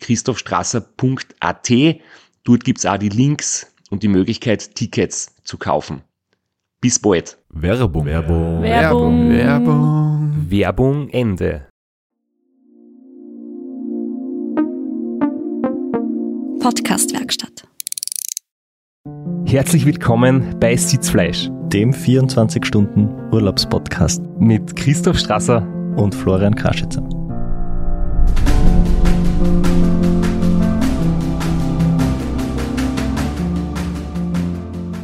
www.christophstrasser.at. Dort gibt's auch die Links und die Möglichkeit, Tickets zu kaufen. Bis bald. Werbung. Werbung. Werbung. Werbung. Werbung Ende. Podcastwerkstatt. Herzlich willkommen bei Sitzfleisch dem 24-Stunden-Urlaubspodcast mit Christoph Strasser und Florian Kraschitzer.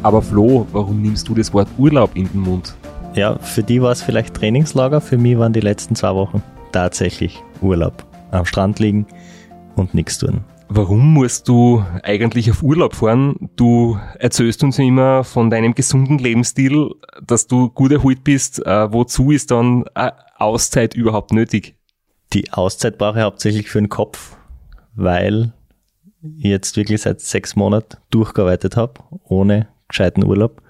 Aber Flo, warum nimmst du das Wort Urlaub in den Mund? Ja, für die war es vielleicht Trainingslager, für mich waren die letzten zwei Wochen tatsächlich Urlaub. Am Strand liegen und nichts tun. Warum musst du eigentlich auf Urlaub fahren? Du erzählst uns immer von deinem gesunden Lebensstil, dass du gut erholt bist. Äh, wozu ist dann eine Auszeit überhaupt nötig? Die Auszeit brauche ich hauptsächlich für den Kopf, weil ich jetzt wirklich seit sechs Monaten durchgearbeitet habe, ohne gescheiten Urlaub.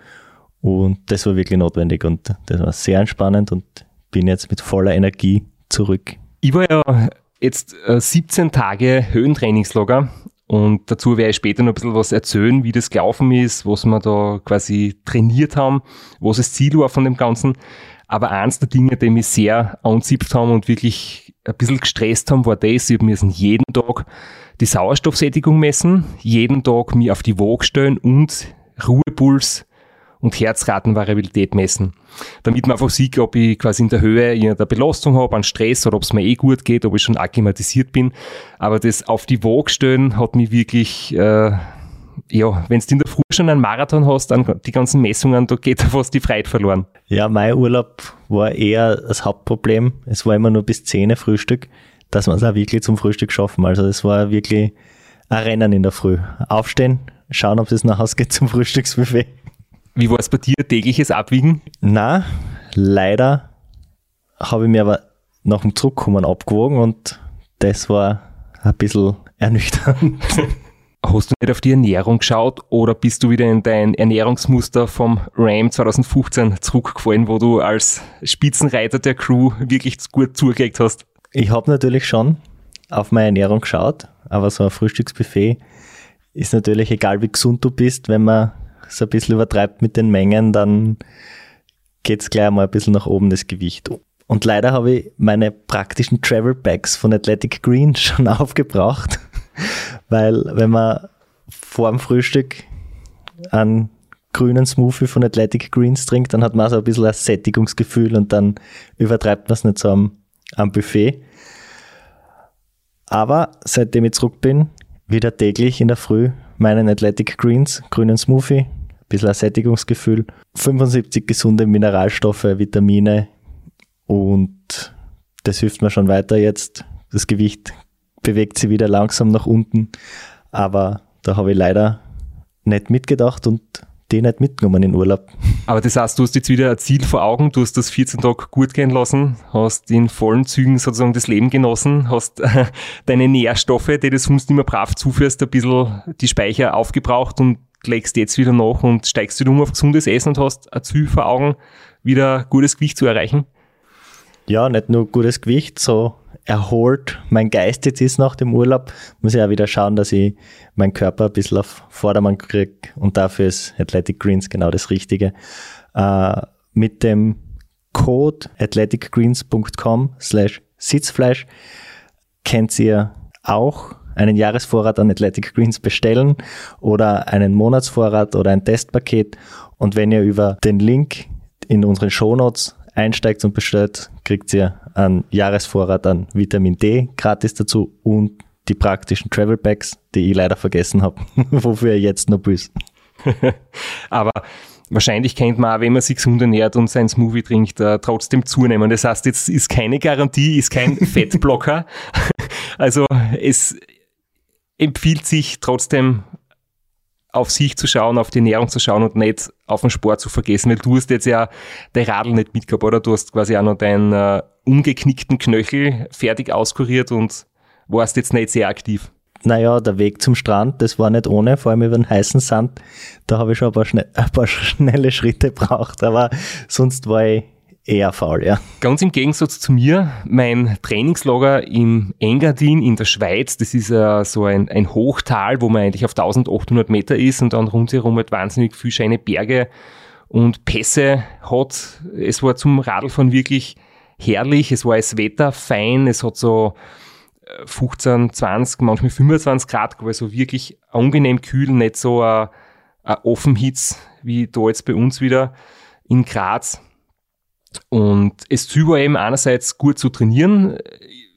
Und das war wirklich notwendig und das war sehr entspannend und bin jetzt mit voller Energie zurück. Ich war ja jetzt äh, 17 Tage Höhentrainingslager und dazu werde ich später noch ein bisschen was erzählen, wie das gelaufen ist, was wir da quasi trainiert haben, was das Ziel war von dem Ganzen. Aber eins der Dinge, die mich sehr anzipft haben und wirklich ein bisschen gestresst haben, war das, ich müssen jeden Tag die Sauerstoffsättigung messen, jeden Tag mich auf die Waage stellen und Ruhepuls und Herzratenvariabilität messen. Damit man einfach sieht, ob ich quasi in der Höhe der Belastung habe, an Stress oder ob es mir eh gut geht, ob ich schon akklimatisiert bin. Aber das auf die Waage stellen hat mich wirklich, äh, ja, wenn du in der Früh schon einen Marathon hast, dann die ganzen Messungen, da geht da fast die Freiheit verloren. Ja, mein Urlaub war eher das Hauptproblem. Es war immer nur bis 10 Uhr Frühstück, dass wir es auch wirklich zum Frühstück schaffen. Also es war wirklich ein Rennen in der Früh. Aufstehen, schauen, ob es nach Hause geht zum Frühstücksbuffet. Wie war es bei dir, tägliches Abwiegen? Na, leider habe ich mir aber nach dem Zurückkommen abgewogen und das war ein bisschen ernüchternd. Hast du nicht auf die Ernährung geschaut oder bist du wieder in dein Ernährungsmuster vom RAM 2015 zurückgefallen, wo du als Spitzenreiter der Crew wirklich gut zugelegt hast? Ich habe natürlich schon auf meine Ernährung geschaut, aber so ein Frühstücksbuffet ist natürlich egal, wie gesund du bist, wenn man es ein bisschen übertreibt mit den Mengen, dann geht es gleich mal ein bisschen nach oben das Gewicht. Und leider habe ich meine praktischen Travel Bags von Athletic Green schon aufgebraucht, weil wenn man vor dem Frühstück einen grünen Smoothie von Athletic Greens trinkt, dann hat man so ein bisschen ein Sättigungsgefühl und dann übertreibt man es nicht so am, am Buffet. Aber seitdem ich zurück bin, wieder täglich in der Früh meinen Athletic Greens, grünen Smoothie, ein bisschen Sättigungsgefühl, 75 gesunde Mineralstoffe, Vitamine und das hilft mir schon weiter jetzt. Das Gewicht bewegt sich wieder langsam nach unten, aber da habe ich leider nicht mitgedacht und die nicht mitgenommen in Urlaub. Aber das heißt, du hast jetzt wieder ein Ziel vor Augen, du hast das 14 Tage gut gehen lassen, hast in vollen Zügen sozusagen das Leben genossen, hast deine Nährstoffe, die du sonst immer brav zuführst, ein bisschen die Speicher aufgebraucht und legst jetzt wieder nach und steigst wieder um auf gesundes Essen und hast ein Ziel vor Augen, wieder gutes Gewicht zu erreichen? Ja, nicht nur gutes Gewicht, so erholt mein Geist jetzt ist nach dem Urlaub, muss ich auch wieder schauen, dass ich meinen Körper ein bisschen auf Vordermann kriege und dafür ist Athletic Greens genau das Richtige. Äh, mit dem Code athleticgreens.com slash Sitzfleisch könnt ihr auch einen Jahresvorrat an Athletic Greens bestellen oder einen Monatsvorrat oder ein Testpaket. Und wenn ihr über den Link in unseren Shownotes einsteigt und bestellt, kriegt ihr einen Jahresvorrat an Vitamin D gratis dazu und die praktischen Travel Packs, die ich leider vergessen habe, wofür ihr jetzt noch büßt. Aber wahrscheinlich kennt man auch, wenn man sich gesund ernährt und sein Smoothie trinkt, äh, trotzdem zunehmen. Das heißt, jetzt ist keine Garantie, ist kein Fettblocker. also es empfiehlt sich trotzdem auf sich zu schauen, auf die Ernährung zu schauen und nicht auf den Sport zu vergessen, weil du hast jetzt ja dein Radl nicht mitgehabt, oder? Du hast quasi auch noch deinen äh, umgeknickten Knöchel fertig auskuriert und warst jetzt nicht sehr aktiv. Naja, der Weg zum Strand, das war nicht ohne, vor allem über den heißen Sand. Da habe ich schon ein paar, ein paar schnelle Schritte braucht, aber sonst war ich eher faul, ja. Ganz im Gegensatz zu mir, mein Trainingslager im Engadin in der Schweiz, das ist uh, so ein, ein Hochtal, wo man eigentlich auf 1800 Meter ist und dann rundherum halt wahnsinnig viel scheine Berge und Pässe hat. Es war zum Radlfahren wirklich herrlich, es war das Wetter fein, es hat so 15, 20, manchmal 25 Grad, also wirklich angenehm kühl, nicht so ein, ein Offenhitz wie da jetzt bei uns wieder in Graz. Und es war eben einerseits gut zu trainieren,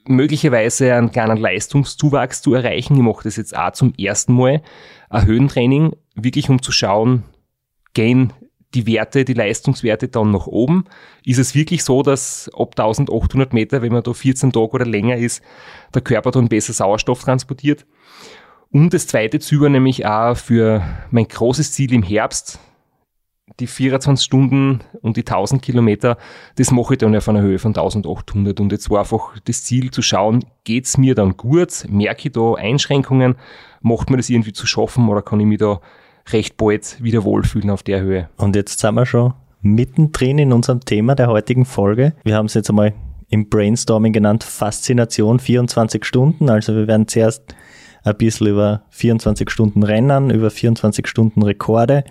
möglicherweise einen kleinen Leistungszuwachs zu erreichen. Ich mache das jetzt auch zum ersten Mal, ein Höhentraining, wirklich um zu schauen, gehen die Werte, die Leistungswerte dann nach oben. Ist es wirklich so, dass ab 1800 Meter, wenn man da 14 Tage oder länger ist, der Körper dann besser Sauerstoff transportiert? Und das zweite Züber nämlich auch für mein großes Ziel im Herbst, die 24 Stunden und die 1000 Kilometer, das mache ich dann auf einer Höhe von 1800. Und jetzt war einfach das Ziel zu schauen, geht's mir dann gut? Merke ich da Einschränkungen? Macht mir das irgendwie zu schaffen oder kann ich mich da recht bald wieder wohlfühlen auf der Höhe. Und jetzt sind wir schon mittendrin in unserem Thema der heutigen Folge. Wir haben es jetzt einmal im Brainstorming genannt, Faszination 24 Stunden. Also wir werden zuerst ein bisschen über 24 Stunden Rennen, über 24 Stunden Rekorde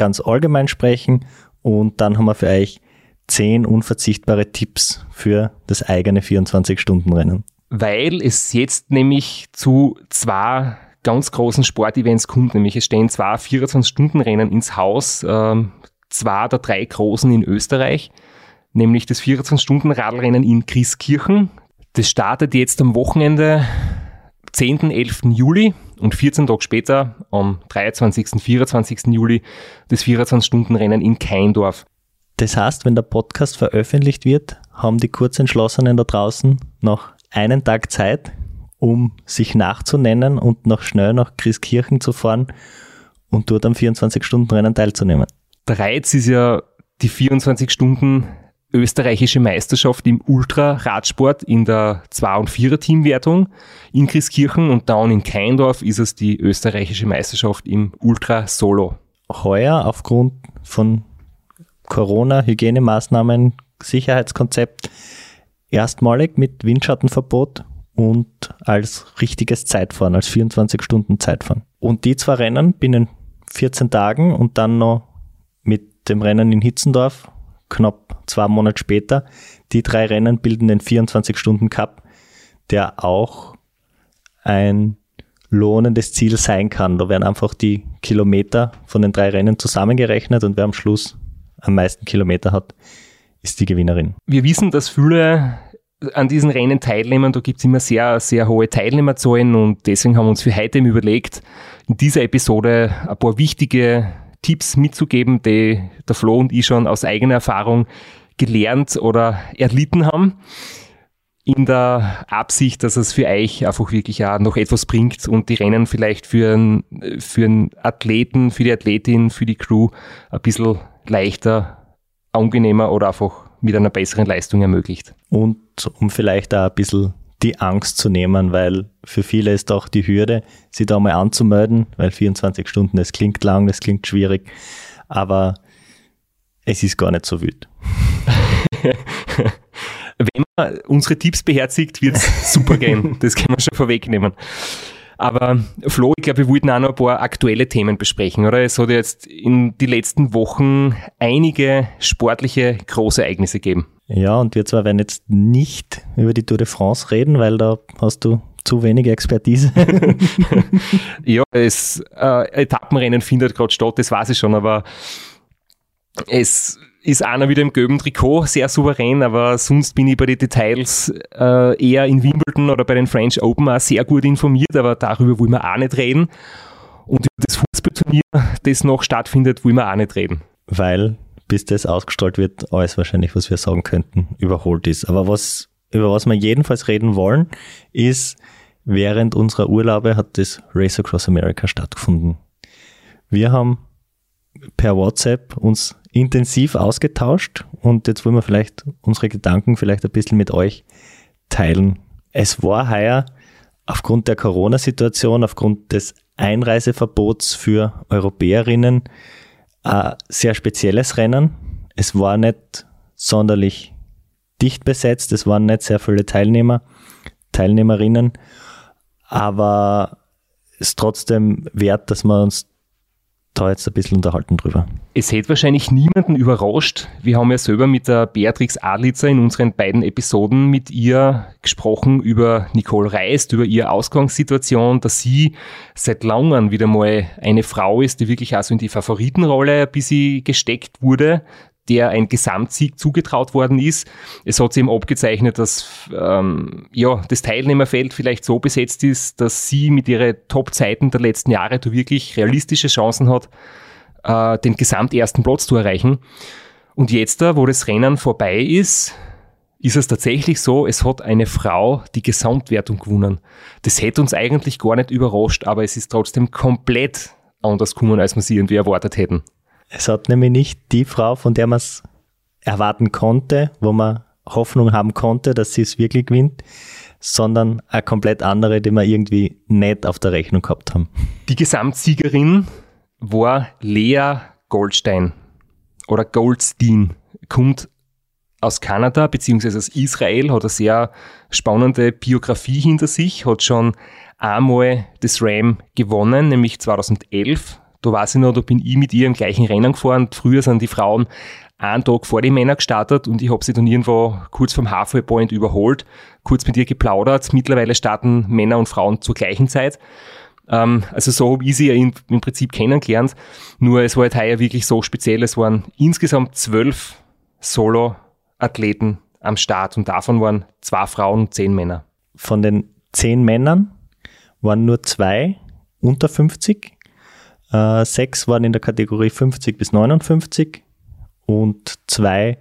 ganz allgemein sprechen und dann haben wir für euch zehn unverzichtbare Tipps für das eigene 24-Stunden-Rennen. Weil es jetzt nämlich zu zwei ganz großen Sportevents kommt, nämlich es stehen zwei 24-Stunden-Rennen ins Haus, ähm, zwei der drei großen in Österreich, nämlich das 24-Stunden-Radlrennen in Christkirchen. Das startet jetzt am Wochenende 10. 11. Juli und 14 Tage später, am 23. 24. Juli, das 24-Stunden-Rennen in Keindorf. Das heißt, wenn der Podcast veröffentlicht wird, haben die Kurzentschlossenen da draußen noch einen Tag Zeit, um sich nachzunennen und noch schnell nach Christkirchen zu fahren und dort am 24-Stunden-Rennen teilzunehmen. Der Reiz ist ja die 24 Stunden österreichische Meisterschaft im Ultra-Radsport in der 2- und 4er-Teamwertung in Christkirchen und dann in Keindorf ist es die österreichische Meisterschaft im Ultra-Solo. Heuer aufgrund von Corona-Hygienemaßnahmen, Sicherheitskonzept erstmalig mit Windschattenverbot und als richtiges Zeitfahren, als 24 Stunden Zeitfahren. Und die zwei Rennen binnen 14 Tagen und dann noch mit dem Rennen in Hitzendorf knapp zwei Monate später. Die drei Rennen bilden den 24 Stunden Cup, der auch ein lohnendes Ziel sein kann. Da werden einfach die Kilometer von den drei Rennen zusammengerechnet und wer am Schluss am meisten Kilometer hat, ist die Gewinnerin. Wir wissen, dass viele an diesen Rennen teilnehmen. Da gibt es immer sehr, sehr hohe Teilnehmerzahlen und deswegen haben wir uns für heute überlegt, in dieser Episode ein paar wichtige Tipps mitzugeben, die der Flo und ich schon aus eigener Erfahrung gelernt oder erlitten haben. In der Absicht, dass es für euch einfach wirklich auch noch etwas bringt und die Rennen vielleicht für einen, für einen Athleten, für die Athletin, für die Crew ein bisschen leichter, angenehmer oder einfach mit einer besseren Leistung ermöglicht. Und um vielleicht auch ein bisschen die Angst zu nehmen, weil für viele ist auch die Hürde, sich da mal anzumelden, weil 24 Stunden, das klingt lang, das klingt schwierig, aber es ist gar nicht so wild. Wenn man unsere Tipps beherzigt, wird es super gehen. Das können wir schon vorwegnehmen. Aber Flo, ich glaube, wir wollten auch noch ein paar aktuelle Themen besprechen, oder? Es hat jetzt in die letzten Wochen einige sportliche Großereignisse gegeben. Ja, und wir zwar werden jetzt nicht über die Tour de France reden, weil da hast du zu wenig Expertise. ja, das äh, Etappenrennen findet gerade statt, das weiß ich schon, aber es ist einer wieder im gelben Trikot, sehr souverän, aber sonst bin ich bei den Details äh, eher in Wimbledon oder bei den French Open auch sehr gut informiert, aber darüber wollen wir auch nicht reden. Und über das Fußballturnier, das noch stattfindet, wollen wir auch nicht reden. Weil, bis das ausgestrahlt wird, alles wahrscheinlich, was wir sagen könnten, überholt ist. Aber was, über was wir jedenfalls reden wollen, ist, während unserer Urlaube hat das Race Across America stattgefunden. Wir haben per WhatsApp uns intensiv ausgetauscht und jetzt wollen wir vielleicht unsere Gedanken vielleicht ein bisschen mit euch teilen. Es war heuer aufgrund der Corona-Situation, aufgrund des Einreiseverbots für Europäerinnen ein sehr spezielles Rennen. Es war nicht sonderlich dicht besetzt, es waren nicht sehr viele Teilnehmer, Teilnehmerinnen, aber es ist trotzdem wert, dass wir uns da jetzt ein bisschen unterhalten drüber. Es hätte wahrscheinlich niemanden überrascht. Wir haben ja selber mit der Beatrix Adlitzer in unseren beiden Episoden mit ihr gesprochen über Nicole Reist, über ihre Ausgangssituation, dass sie seit langem wieder mal eine Frau ist, die wirklich also in die Favoritenrolle ein bisschen gesteckt wurde der ein Gesamtsieg zugetraut worden ist. Es hat sich eben abgezeichnet, dass ähm, ja, das Teilnehmerfeld vielleicht so besetzt ist, dass sie mit ihren Top-Zeiten der letzten Jahre da wirklich realistische Chancen hat, äh, den gesamtersten Platz zu erreichen. Und jetzt, wo das Rennen vorbei ist, ist es tatsächlich so, es hat eine Frau die Gesamtwertung gewonnen. Das hätte uns eigentlich gar nicht überrascht, aber es ist trotzdem komplett anders gekommen, als wir sie irgendwie erwartet hätten. Es hat nämlich nicht die Frau, von der man es erwarten konnte, wo man Hoffnung haben konnte, dass sie es wirklich gewinnt, sondern eine komplett andere, die wir irgendwie nicht auf der Rechnung gehabt haben. Die Gesamtsiegerin war Lea Goldstein oder Goldstein, kommt aus Kanada bzw. aus Israel, hat eine sehr spannende Biografie hinter sich, hat schon einmal das Ram gewonnen, nämlich 2011 da weiß ich noch, da bin ich mit ihr im gleichen Rennen gefahren. Früher sind die Frauen einen Tag vor die Männer gestartet und ich habe sie dann irgendwo kurz vom Halfway Point überholt, kurz mit ihr geplaudert. Mittlerweile starten Männer und Frauen zur gleichen Zeit. Ähm, also so habe ich sie ja im Prinzip kennengelernt. Nur es war halt heuer wirklich so speziell. Es waren insgesamt zwölf Solo-Athleten am Start und davon waren zwei Frauen und zehn Männer. Von den zehn Männern waren nur zwei unter 50 äh, sechs waren in der Kategorie 50 bis 59 und zwei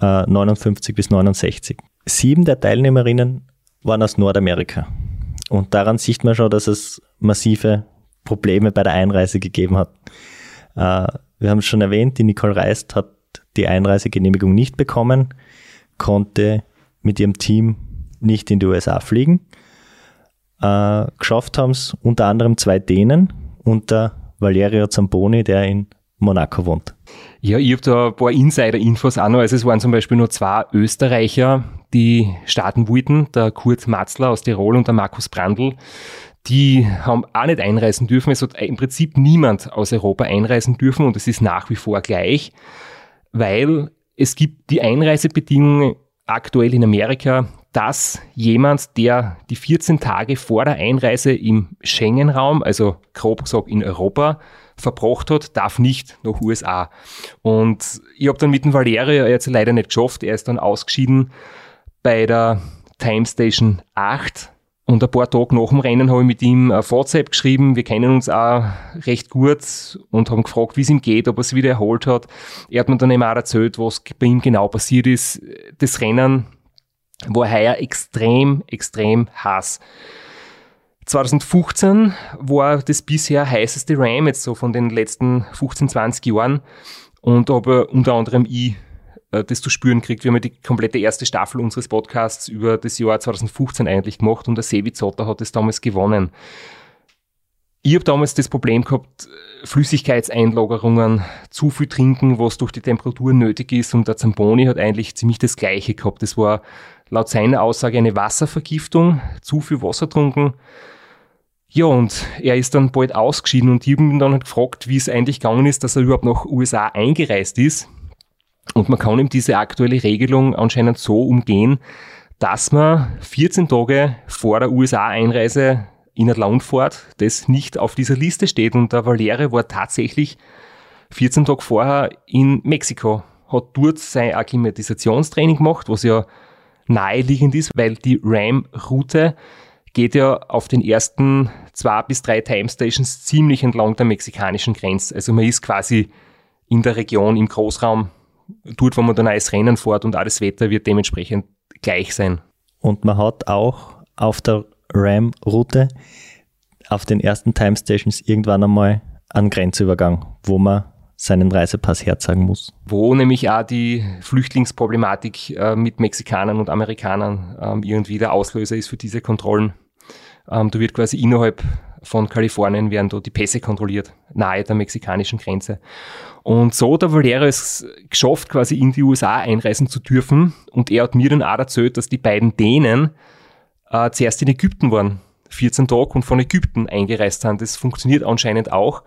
äh, 59 bis 69. Sieben der Teilnehmerinnen waren aus Nordamerika. Und daran sieht man schon, dass es massive Probleme bei der Einreise gegeben hat. Äh, wir haben es schon erwähnt, die Nicole Reist hat die Einreisegenehmigung nicht bekommen, konnte mit ihrem Team nicht in die USA fliegen. Äh, geschafft haben es unter anderem zwei Dänen unter Valerio Zamboni, der in Monaco wohnt. Ja, ich habe da ein paar Insider-Infos auch noch. Also es waren zum Beispiel nur zwei Österreicher, die starten wollten, der Kurt Matzler aus Tirol und der Markus Brandl. Die haben auch nicht einreisen dürfen. Es hat im Prinzip niemand aus Europa einreisen dürfen und es ist nach wie vor gleich, weil es gibt die Einreisebedingungen aktuell in Amerika, dass jemand, der die 14 Tage vor der Einreise im Schengen-Raum, also grob gesagt in Europa, verbracht hat, darf nicht nach USA. Und ich habe dann mit dem Valerio jetzt leider nicht geschafft. Er ist dann ausgeschieden bei der Time Station 8. Und ein paar Tage nach dem Rennen habe ich mit ihm ein WhatsApp geschrieben. Wir kennen uns auch recht gut und haben gefragt, wie es ihm geht, ob er sich wieder erholt hat. Er hat mir dann eben auch erzählt, was bei ihm genau passiert ist. Das Rennen war heuer extrem, extrem heiß. 2015 war das bisher heißeste Ram, jetzt so von den letzten 15, 20 Jahren. Und habe unter anderem ich äh, das zu spüren kriegt. Wir haben ja die komplette erste Staffel unseres Podcasts über das Jahr 2015 eigentlich gemacht und der Sevi Zotter hat es damals gewonnen. Ich habe damals das Problem gehabt, Flüssigkeitseinlagerungen, zu viel trinken, was durch die Temperatur nötig ist und der Zamboni hat eigentlich ziemlich das Gleiche gehabt. Das war laut seiner Aussage eine Wasservergiftung, zu viel Wasser trunken. Ja, und er ist dann bald ausgeschieden und ich habe ihn dann halt gefragt, wie es eigentlich gegangen ist, dass er überhaupt nach USA eingereist ist. Und man kann ihm diese aktuelle Regelung anscheinend so umgehen, dass man 14 Tage vor der USA-Einreise in ein Land fährt, das nicht auf dieser Liste steht. Und der Valere war tatsächlich 14 Tage vorher in Mexiko, hat dort sein Akklimatisationstraining gemacht, was ja naheliegend ist, weil die RAM-Route geht ja auf den ersten zwei bis drei Time Stations ziemlich entlang der mexikanischen Grenze. Also man ist quasi in der Region, im Großraum, dort, wo man dann als Rennen fährt und alles Wetter wird dementsprechend gleich sein. Und man hat auch auf der RAM-Route auf den ersten Time Stations irgendwann einmal einen Grenzübergang, wo man seinen Reisepass herzeigen muss. Wo nämlich auch die Flüchtlingsproblematik äh, mit Mexikanern und Amerikanern ähm, irgendwie der Auslöser ist für diese Kontrollen. Ähm, da wird quasi innerhalb von Kalifornien werden da die Pässe kontrolliert, nahe der mexikanischen Grenze. Und so hat der Valero es geschafft, quasi in die USA einreisen zu dürfen. Und er hat mir dann auch erzählt, dass die beiden Dänen äh, zuerst in Ägypten waren, 14 Tage und von Ägypten eingereist sind. Das funktioniert anscheinend auch.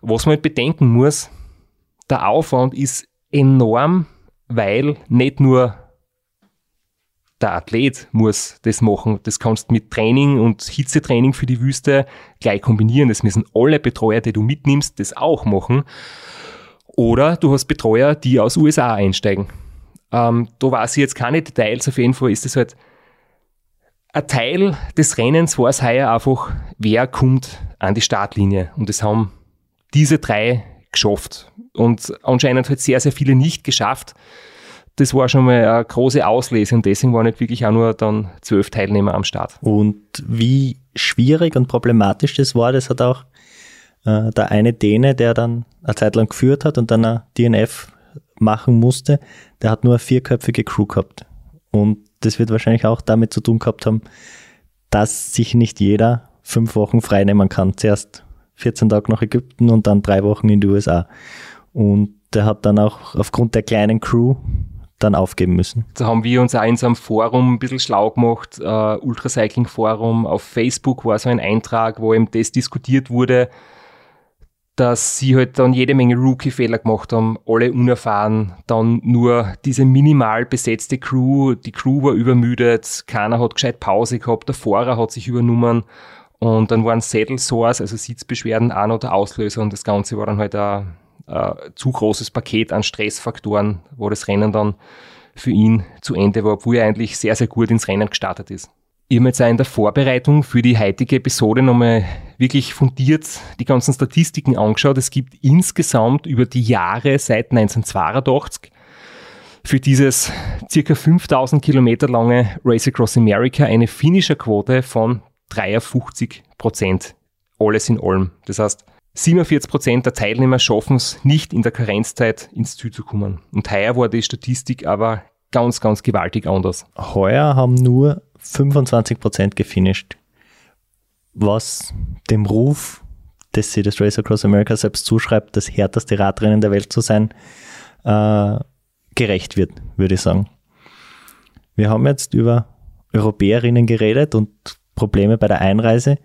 Was man halt bedenken muss, der Aufwand ist enorm, weil nicht nur der Athlet muss das machen. Das kannst mit Training und Hitzetraining für die Wüste gleich kombinieren. Das müssen alle Betreuer, die du mitnimmst, das auch machen. Oder du hast Betreuer, die aus USA einsteigen. Ähm, da weiß ich jetzt keine Details. Auf jeden Fall ist es halt ein Teil des Rennens war es heuer einfach, wer kommt an die Startlinie. Und das haben diese drei geschafft. Und anscheinend hat sehr, sehr viele nicht geschafft das war schon mal eine große Auslese und deswegen waren nicht wirklich auch nur dann zwölf Teilnehmer am Start. Und wie schwierig und problematisch das war, das hat auch äh, der eine Däne, der dann eine Zeit lang geführt hat und dann ein DNF machen musste, der hat nur eine vierköpfige Crew gehabt. Und das wird wahrscheinlich auch damit zu tun gehabt haben, dass sich nicht jeder fünf Wochen frei nehmen kann. Zuerst 14 Tage nach Ägypten und dann drei Wochen in die USA. Und der hat dann auch aufgrund der kleinen Crew dann aufgeben müssen. Da haben wir uns auch in so einem Forum ein bisschen schlau gemacht, äh, Ultracycling Forum. Auf Facebook war so ein Eintrag, wo eben das diskutiert wurde, dass sie halt dann jede Menge Rookie-Fehler gemacht haben, alle unerfahren, dann nur diese minimal besetzte Crew, die Crew war übermüdet, keiner hat gescheit Pause gehabt, der Fahrer hat sich übernommen und dann waren Saddle Sores, also Sitzbeschwerden, auch noch der Auslöser und das Ganze war dann halt ein äh, zu großes Paket an Stressfaktoren, wo das Rennen dann für ihn zu Ende war, obwohl er eigentlich sehr, sehr gut ins Rennen gestartet ist. Ich habe jetzt auch in der Vorbereitung für die heutige Episode nochmal wirklich fundiert die ganzen Statistiken angeschaut. Es gibt insgesamt über die Jahre seit 1982 für dieses circa 5000 Kilometer lange Race Across America eine Finisher-Quote von 53 Prozent. Alles in allem. Das heißt, 47 Prozent der Teilnehmer schaffen es nicht in der Karenzzeit ins Ziel zu kommen. Und heuer war die Statistik aber ganz, ganz gewaltig anders. Heuer haben nur 25 Prozent gefinisht, was dem Ruf, das sie das Race Across America selbst zuschreibt, das härteste Radrennen der Welt zu sein, äh, gerecht wird, würde ich sagen. Wir haben jetzt über Europäerinnen geredet und Probleme bei der Einreise.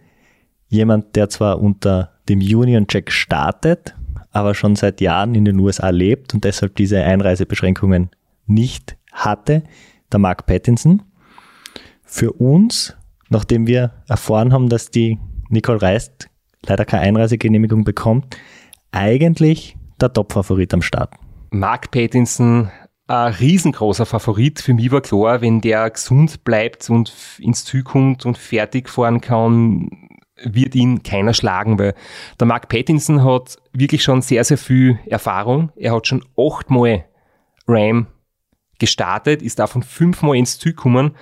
Jemand, der zwar unter dem Union Jack startet, aber schon seit Jahren in den USA lebt und deshalb diese Einreisebeschränkungen nicht hatte, der Mark Pattinson. Für uns, nachdem wir erfahren haben, dass die Nicole Reist leider keine Einreisegenehmigung bekommt, eigentlich der Top-Favorit am Start. Mark Pattinson, ein riesengroßer Favorit. Für mich war klar, wenn der gesund bleibt und ins Ziel kommt und fertig fahren kann, wird ihn keiner schlagen, weil der Mark Pattinson hat wirklich schon sehr, sehr viel Erfahrung. Er hat schon achtmal Ram gestartet, ist davon fünfmal ins Ziel gekommen.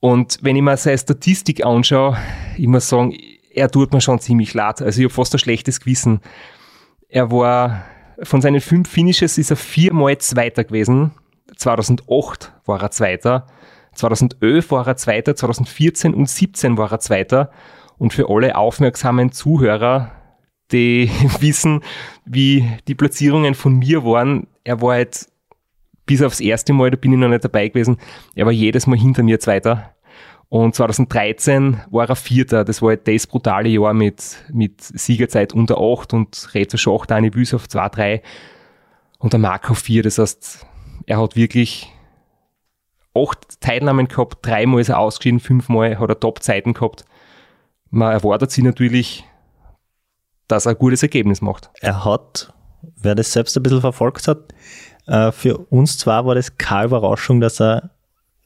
Und wenn ich mir seine Statistik anschaue, ich muss sagen, er tut mir schon ziemlich leid. Also ich habe fast ein schlechtes Gewissen. Er war, von seinen fünf Finishes ist er viermal Zweiter gewesen. 2008 war er Zweiter. 2011 war er Zweiter, 2014 und 2017 war er Zweiter. Und für alle aufmerksamen Zuhörer, die wissen, wie die Platzierungen von mir waren, er war halt bis aufs erste Mal, da bin ich noch nicht dabei gewesen, er war jedes Mal hinter mir Zweiter. Und 2013 war er Vierter. Das war halt das brutale Jahr mit, mit Siegerzeit unter 8 und Reto Schacht eine Büs auf 2-3 und der auf 4. Das heißt, er hat wirklich acht Teilnahmen gehabt, dreimal ist er ausgeschieden, fünfmal hat er Top-Zeiten gehabt. Man erwartet sich natürlich, dass er ein gutes Ergebnis macht. Er hat, wer das selbst ein bisschen verfolgt hat, äh, für uns zwar war das keine Überraschung, dass er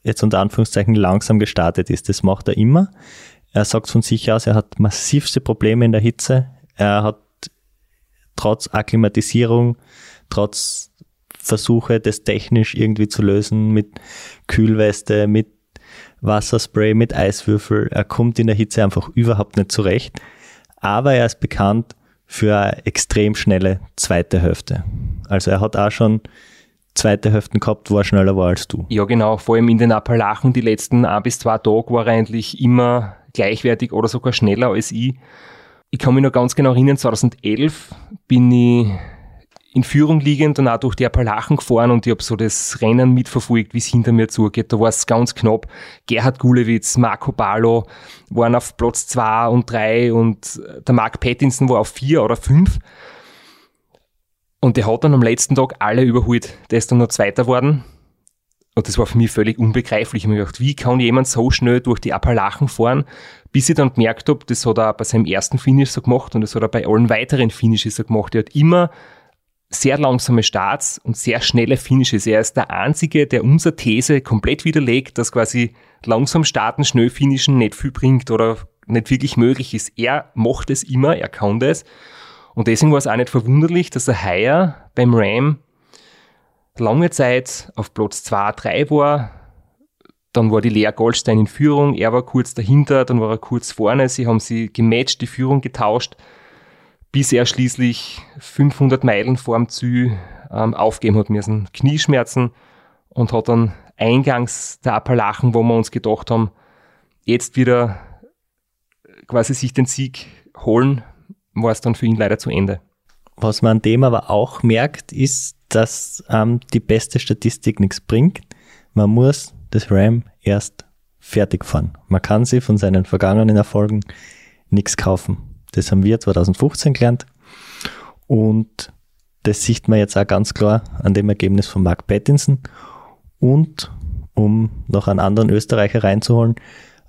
jetzt unter Anführungszeichen langsam gestartet ist. Das macht er immer. Er sagt von sich aus, er hat massivste Probleme in der Hitze. Er hat trotz Akklimatisierung, trotz Versuche, das technisch irgendwie zu lösen mit Kühlweste, mit Wasserspray, mit Eiswürfel. Er kommt in der Hitze einfach überhaupt nicht zurecht. Aber er ist bekannt für eine extrem schnelle zweite Hälfte. Also er hat auch schon zweite Hälften gehabt, wo er schneller war als du. Ja, genau. Vor allem in den Appalachen die letzten ein bis zwei Tage war er eigentlich immer gleichwertig oder sogar schneller als ich. Ich kann mich noch ganz genau erinnern, 2011 bin ich in Führung liegend und auch durch die Appalachen gefahren und ich habe so das Rennen mitverfolgt, wie es hinter mir zugeht. Da war es ganz knapp. Gerhard Gulewitz, Marco Ballo waren auf Platz 2 und 3 und der Mark Pattinson war auf 4 oder 5. Und der hat dann am letzten Tag alle überholt. Der ist dann noch Zweiter geworden. Und das war für mich völlig unbegreiflich. Ich habe mir gedacht, wie kann jemand so schnell durch die Appalachen fahren, bis ich dann gemerkt habe, das hat er bei seinem ersten Finish so gemacht und das hat er bei allen weiteren Finishes so gemacht. Er hat immer sehr langsame Starts und sehr schnelle Finishes. Er ist der Einzige, der unsere These komplett widerlegt, dass quasi langsam starten, schnell finishen nicht viel bringt oder nicht wirklich möglich ist. Er macht es immer, er kann das. Und deswegen war es auch nicht verwunderlich, dass er heuer beim Ram lange Zeit auf Platz 2, 3 war. Dann war die Lea Goldstein in Führung, er war kurz dahinter, dann war er kurz vorne. Sie haben sie gematcht, die Führung getauscht bis er schließlich 500 Meilen vor dem Ziel ähm, aufgeben hat müssen. Knieschmerzen und hat dann eingangs der Appalachen, wo wir uns gedacht haben, jetzt wieder quasi sich den Sieg holen, war es dann für ihn leider zu Ende. Was man an dem aber auch merkt, ist, dass ähm, die beste Statistik nichts bringt. Man muss das Ram erst fertig fahren. Man kann sie von seinen vergangenen Erfolgen nichts kaufen. Das haben wir 2015 gelernt. Und das sieht man jetzt auch ganz klar an dem Ergebnis von Mark Pattinson. Und um noch einen anderen Österreicher reinzuholen,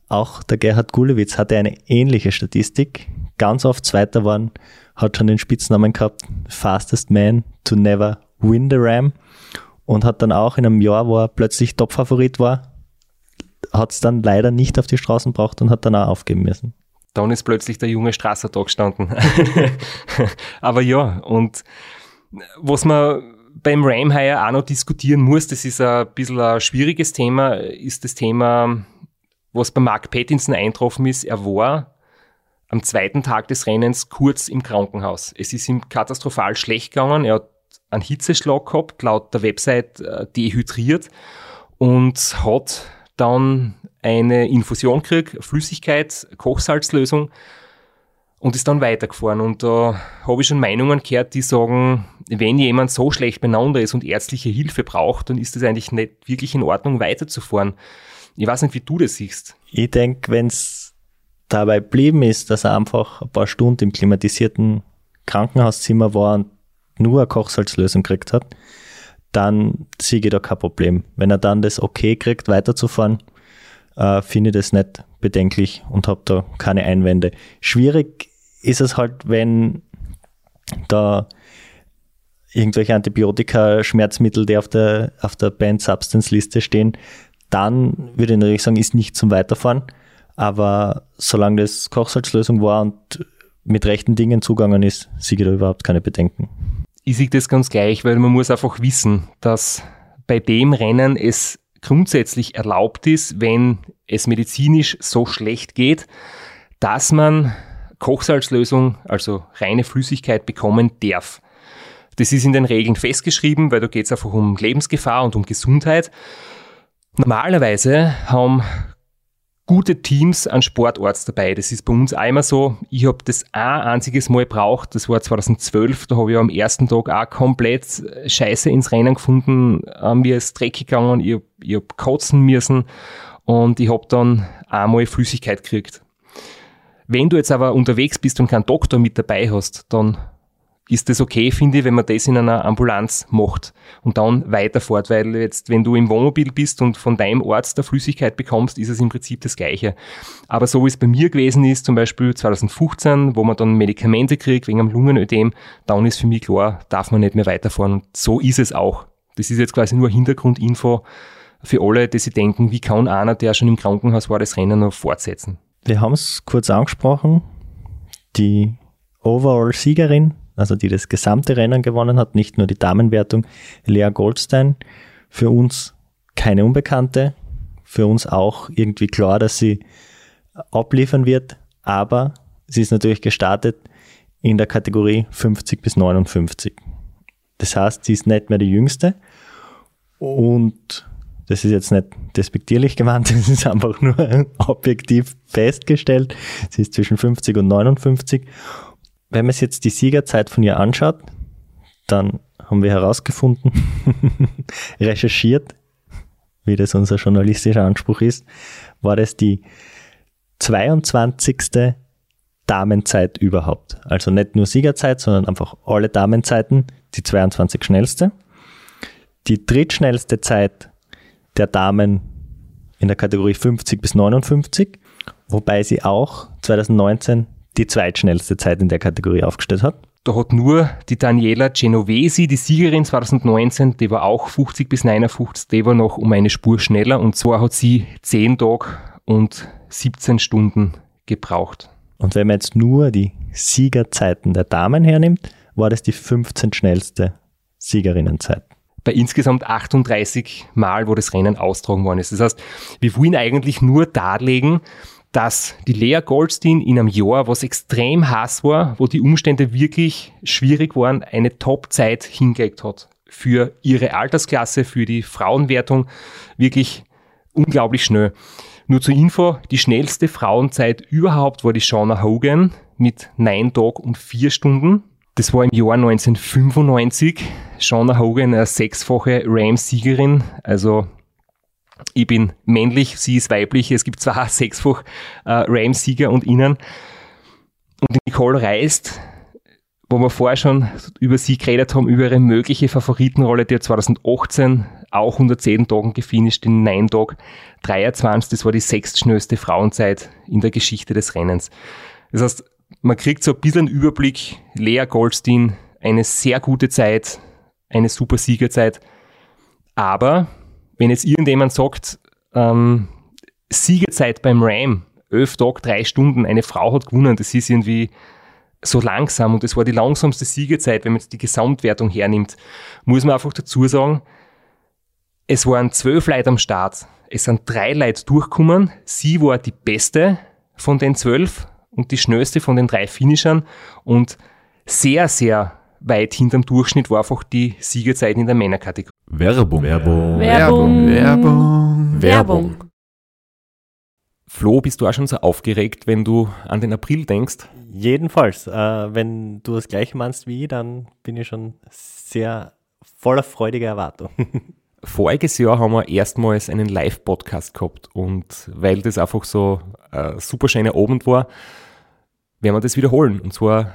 auch der Gerhard Gulewitz hatte eine ähnliche Statistik. Ganz oft Zweiter waren, hat schon den Spitznamen gehabt, Fastest Man to Never Win the Ram. Und hat dann auch in einem Jahr, wo er plötzlich Topfavorit war, hat es dann leider nicht auf die Straßen gebracht und hat dann auch aufgeben müssen dann ist plötzlich der junge Strasser da gestanden. Aber ja, und was man beim Ram auch noch diskutieren muss, das ist ein bisschen ein schwieriges Thema, ist das Thema, was bei Mark Pattinson eintroffen ist. Er war am zweiten Tag des Rennens kurz im Krankenhaus. Es ist ihm katastrophal schlecht gegangen. Er hat einen Hitzeschlag gehabt, laut der Website äh, dehydriert und hat dann eine Infusion kriege, Flüssigkeit, Kochsalzlösung und ist dann weitergefahren. Und da habe ich schon Meinungen gehört, die sagen, wenn jemand so schlecht beieinander ist und ärztliche Hilfe braucht, dann ist es eigentlich nicht wirklich in Ordnung, weiterzufahren. Ich weiß nicht, wie du das siehst. Ich denke, wenn es dabei blieben ist, dass er einfach ein paar Stunden im klimatisierten Krankenhauszimmer war und nur eine Kochsalzlösung gekriegt hat, dann sehe ich da kein Problem. Wenn er dann das okay kriegt, weiterzufahren, äh, finde ich das nicht bedenklich und habe da keine Einwände. Schwierig ist es halt, wenn da irgendwelche Antibiotika, Schmerzmittel, die auf der, auf der Band Substance Liste stehen, dann würde ich natürlich sagen, ist nicht zum Weiterfahren. Aber solange das Kochsalzlösung war und mit rechten Dingen zugangen ist, sehe ich da überhaupt keine Bedenken. Ich sehe das ganz gleich, weil man muss einfach wissen, dass bei dem Rennen es grundsätzlich erlaubt ist, wenn es medizinisch so schlecht geht, dass man Kochsalzlösung, also reine Flüssigkeit bekommen darf. Das ist in den Regeln festgeschrieben, weil da geht es einfach um Lebensgefahr und um Gesundheit. Normalerweise haben gute Teams an Sportarzt dabei. Das ist bei uns einmal so. Ich habe das ein einziges Mal gebraucht. Das war 2012. Da habe ich am ersten Tag auch komplett Scheiße ins Rennen gefunden. Mir ist dreckig gegangen. Ich, habe kotzen müssen. Und ich habe dann einmal Flüssigkeit gekriegt. Wenn du jetzt aber unterwegs bist und keinen Doktor mit dabei hast, dann ist das okay, finde ich, wenn man das in einer Ambulanz macht und dann weiterfährt, weil jetzt, wenn du im Wohnmobil bist und von deinem Arzt der Flüssigkeit bekommst, ist es im Prinzip das Gleiche. Aber so wie es bei mir gewesen ist, zum Beispiel 2015, wo man dann Medikamente kriegt wegen einem Lungenödem, dann ist für mich klar, darf man nicht mehr weiterfahren. Und so ist es auch. Das ist jetzt quasi nur Hintergrundinfo für alle, die sich denken, wie kann einer, der schon im Krankenhaus war, das Rennen noch fortsetzen? Wir haben es kurz angesprochen. Die Overall-Siegerin also die das gesamte Rennen gewonnen hat, nicht nur die Damenwertung, Lea Goldstein. Für uns keine Unbekannte, für uns auch irgendwie klar, dass sie abliefern wird, aber sie ist natürlich gestartet in der Kategorie 50 bis 59. Das heißt, sie ist nicht mehr die Jüngste und das ist jetzt nicht despektierlich gemeint, das ist einfach nur objektiv festgestellt. Sie ist zwischen 50 und 59 wenn man sich jetzt die Siegerzeit von ihr anschaut, dann haben wir herausgefunden, recherchiert, wie das unser journalistischer Anspruch ist, war das die 22. Damenzeit überhaupt. Also nicht nur Siegerzeit, sondern einfach alle Damenzeiten, die 22 schnellste. Die drittschnellste Zeit der Damen in der Kategorie 50 bis 59, wobei sie auch 2019 die zweitschnellste Zeit in der Kategorie aufgestellt hat. Da hat nur die Daniela Genovesi, die Siegerin 2019, die war auch 50 bis 59, die war noch um eine Spur schneller und zwar hat sie 10 Tage und 17 Stunden gebraucht. Und wenn man jetzt nur die Siegerzeiten der Damen hernimmt, war das die 15 schnellste Siegerinnenzeit. Bei insgesamt 38 Mal, wo das Rennen austragen worden ist. Das heißt, wir wollen eigentlich nur darlegen, dass die Lea Goldstein in einem Jahr, was extrem heiß war, wo die Umstände wirklich schwierig waren, eine Top-Zeit hingelegt hat. Für ihre Altersklasse, für die Frauenwertung wirklich unglaublich schnell. Nur zur Info, die schnellste Frauenzeit überhaupt war die Shauna Hogan mit 9 Tagen und 4 Stunden. Das war im Jahr 1995. Shauna Hogan, eine sechsfache Rams-Siegerin, also ich bin männlich, sie ist weiblich. Es gibt zwar sechsfach äh, Rams-Sieger und Ihnen. Und Nicole reist, wo wir vorher schon über sie geredet haben, über ihre mögliche Favoritenrolle, die hat 2018 auch 110 Tagen gefinisht, in 9 Tag 23. Das war die sechstschnellste Frauenzeit in der Geschichte des Rennens. Das heißt, man kriegt so ein bisschen einen Überblick. Lea Goldstein, eine sehr gute Zeit, eine super Siegerzeit. Aber wenn jetzt irgendjemand sagt, ähm, Siegezeit beim Ram, 11 Tage, 3 Stunden, eine Frau hat gewonnen, das ist irgendwie so langsam und das war die langsamste Siegezeit, wenn man jetzt die Gesamtwertung hernimmt, muss man einfach dazu sagen, es waren zwölf Leute am Start, es sind drei Leute durchgekommen, sie war die beste von den zwölf und die schnellste von den drei Finishern und sehr, sehr weit hinterm Durchschnitt war einfach die Siegezeit in der Männerkategorie. Werbung. Werbung. Werbung. Werbung. Werbung. Flo, bist du auch schon so aufgeregt, wenn du an den April denkst? Jedenfalls, äh, wenn du das gleiche meinst wie ich, dann bin ich schon sehr voller freudiger Erwartung. Voriges Jahr haben wir erstmals einen Live-Podcast gehabt und weil das einfach so ein super schöner Abend war, werden wir das wiederholen. Und zwar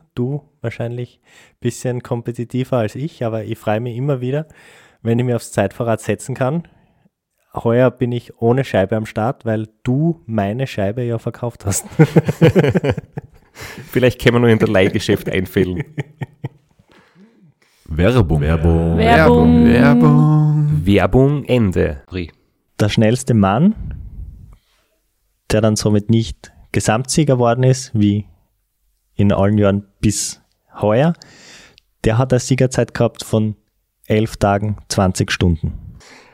Du wahrscheinlich ein bisschen kompetitiver als ich, aber ich freue mich immer wieder, wenn ich mir aufs Zeitfahrrad setzen kann. Heuer bin ich ohne Scheibe am Start, weil du meine Scheibe ja verkauft hast. Vielleicht können wir nur in der Leihgeschäft einfällen. Werbung. Werbung. Werbung. Werbung. Werbung Ende. Der schnellste Mann der dann somit nicht Gesamtsieger geworden ist, wie in allen Jahren bis heuer, der hat eine Siegerzeit gehabt von 11 Tagen, 20 Stunden.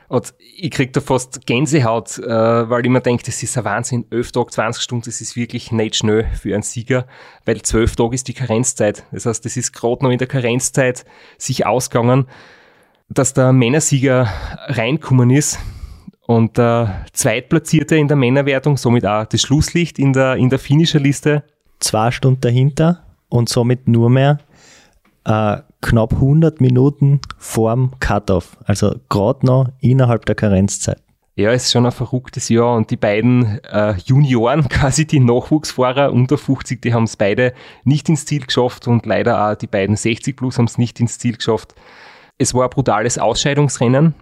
Und ich krieg da fast Gänsehaut, äh, weil ich mir denke, das ist ein Wahnsinn. 11 Tage, 20 Stunden, das ist wirklich nicht schnell für einen Sieger, weil 12 Tage ist die Karenzzeit. Das heißt, das ist gerade noch in der Karenzzeit sich ausgegangen, dass der Männersieger reinkommen ist. Und der Zweitplatzierte in der Männerwertung, somit auch das Schlusslicht in der, in der Finisher-Liste. Zwei Stunden dahinter und somit nur mehr äh, knapp 100 Minuten vorm Cut-Off. Also gerade noch innerhalb der Karenzzeit. Ja, ist schon ein verrücktes Jahr und die beiden äh, Junioren, quasi die Nachwuchsfahrer unter 50, die haben es beide nicht ins Ziel geschafft und leider auch die beiden 60 plus haben es nicht ins Ziel geschafft. Es war ein brutales Ausscheidungsrennen.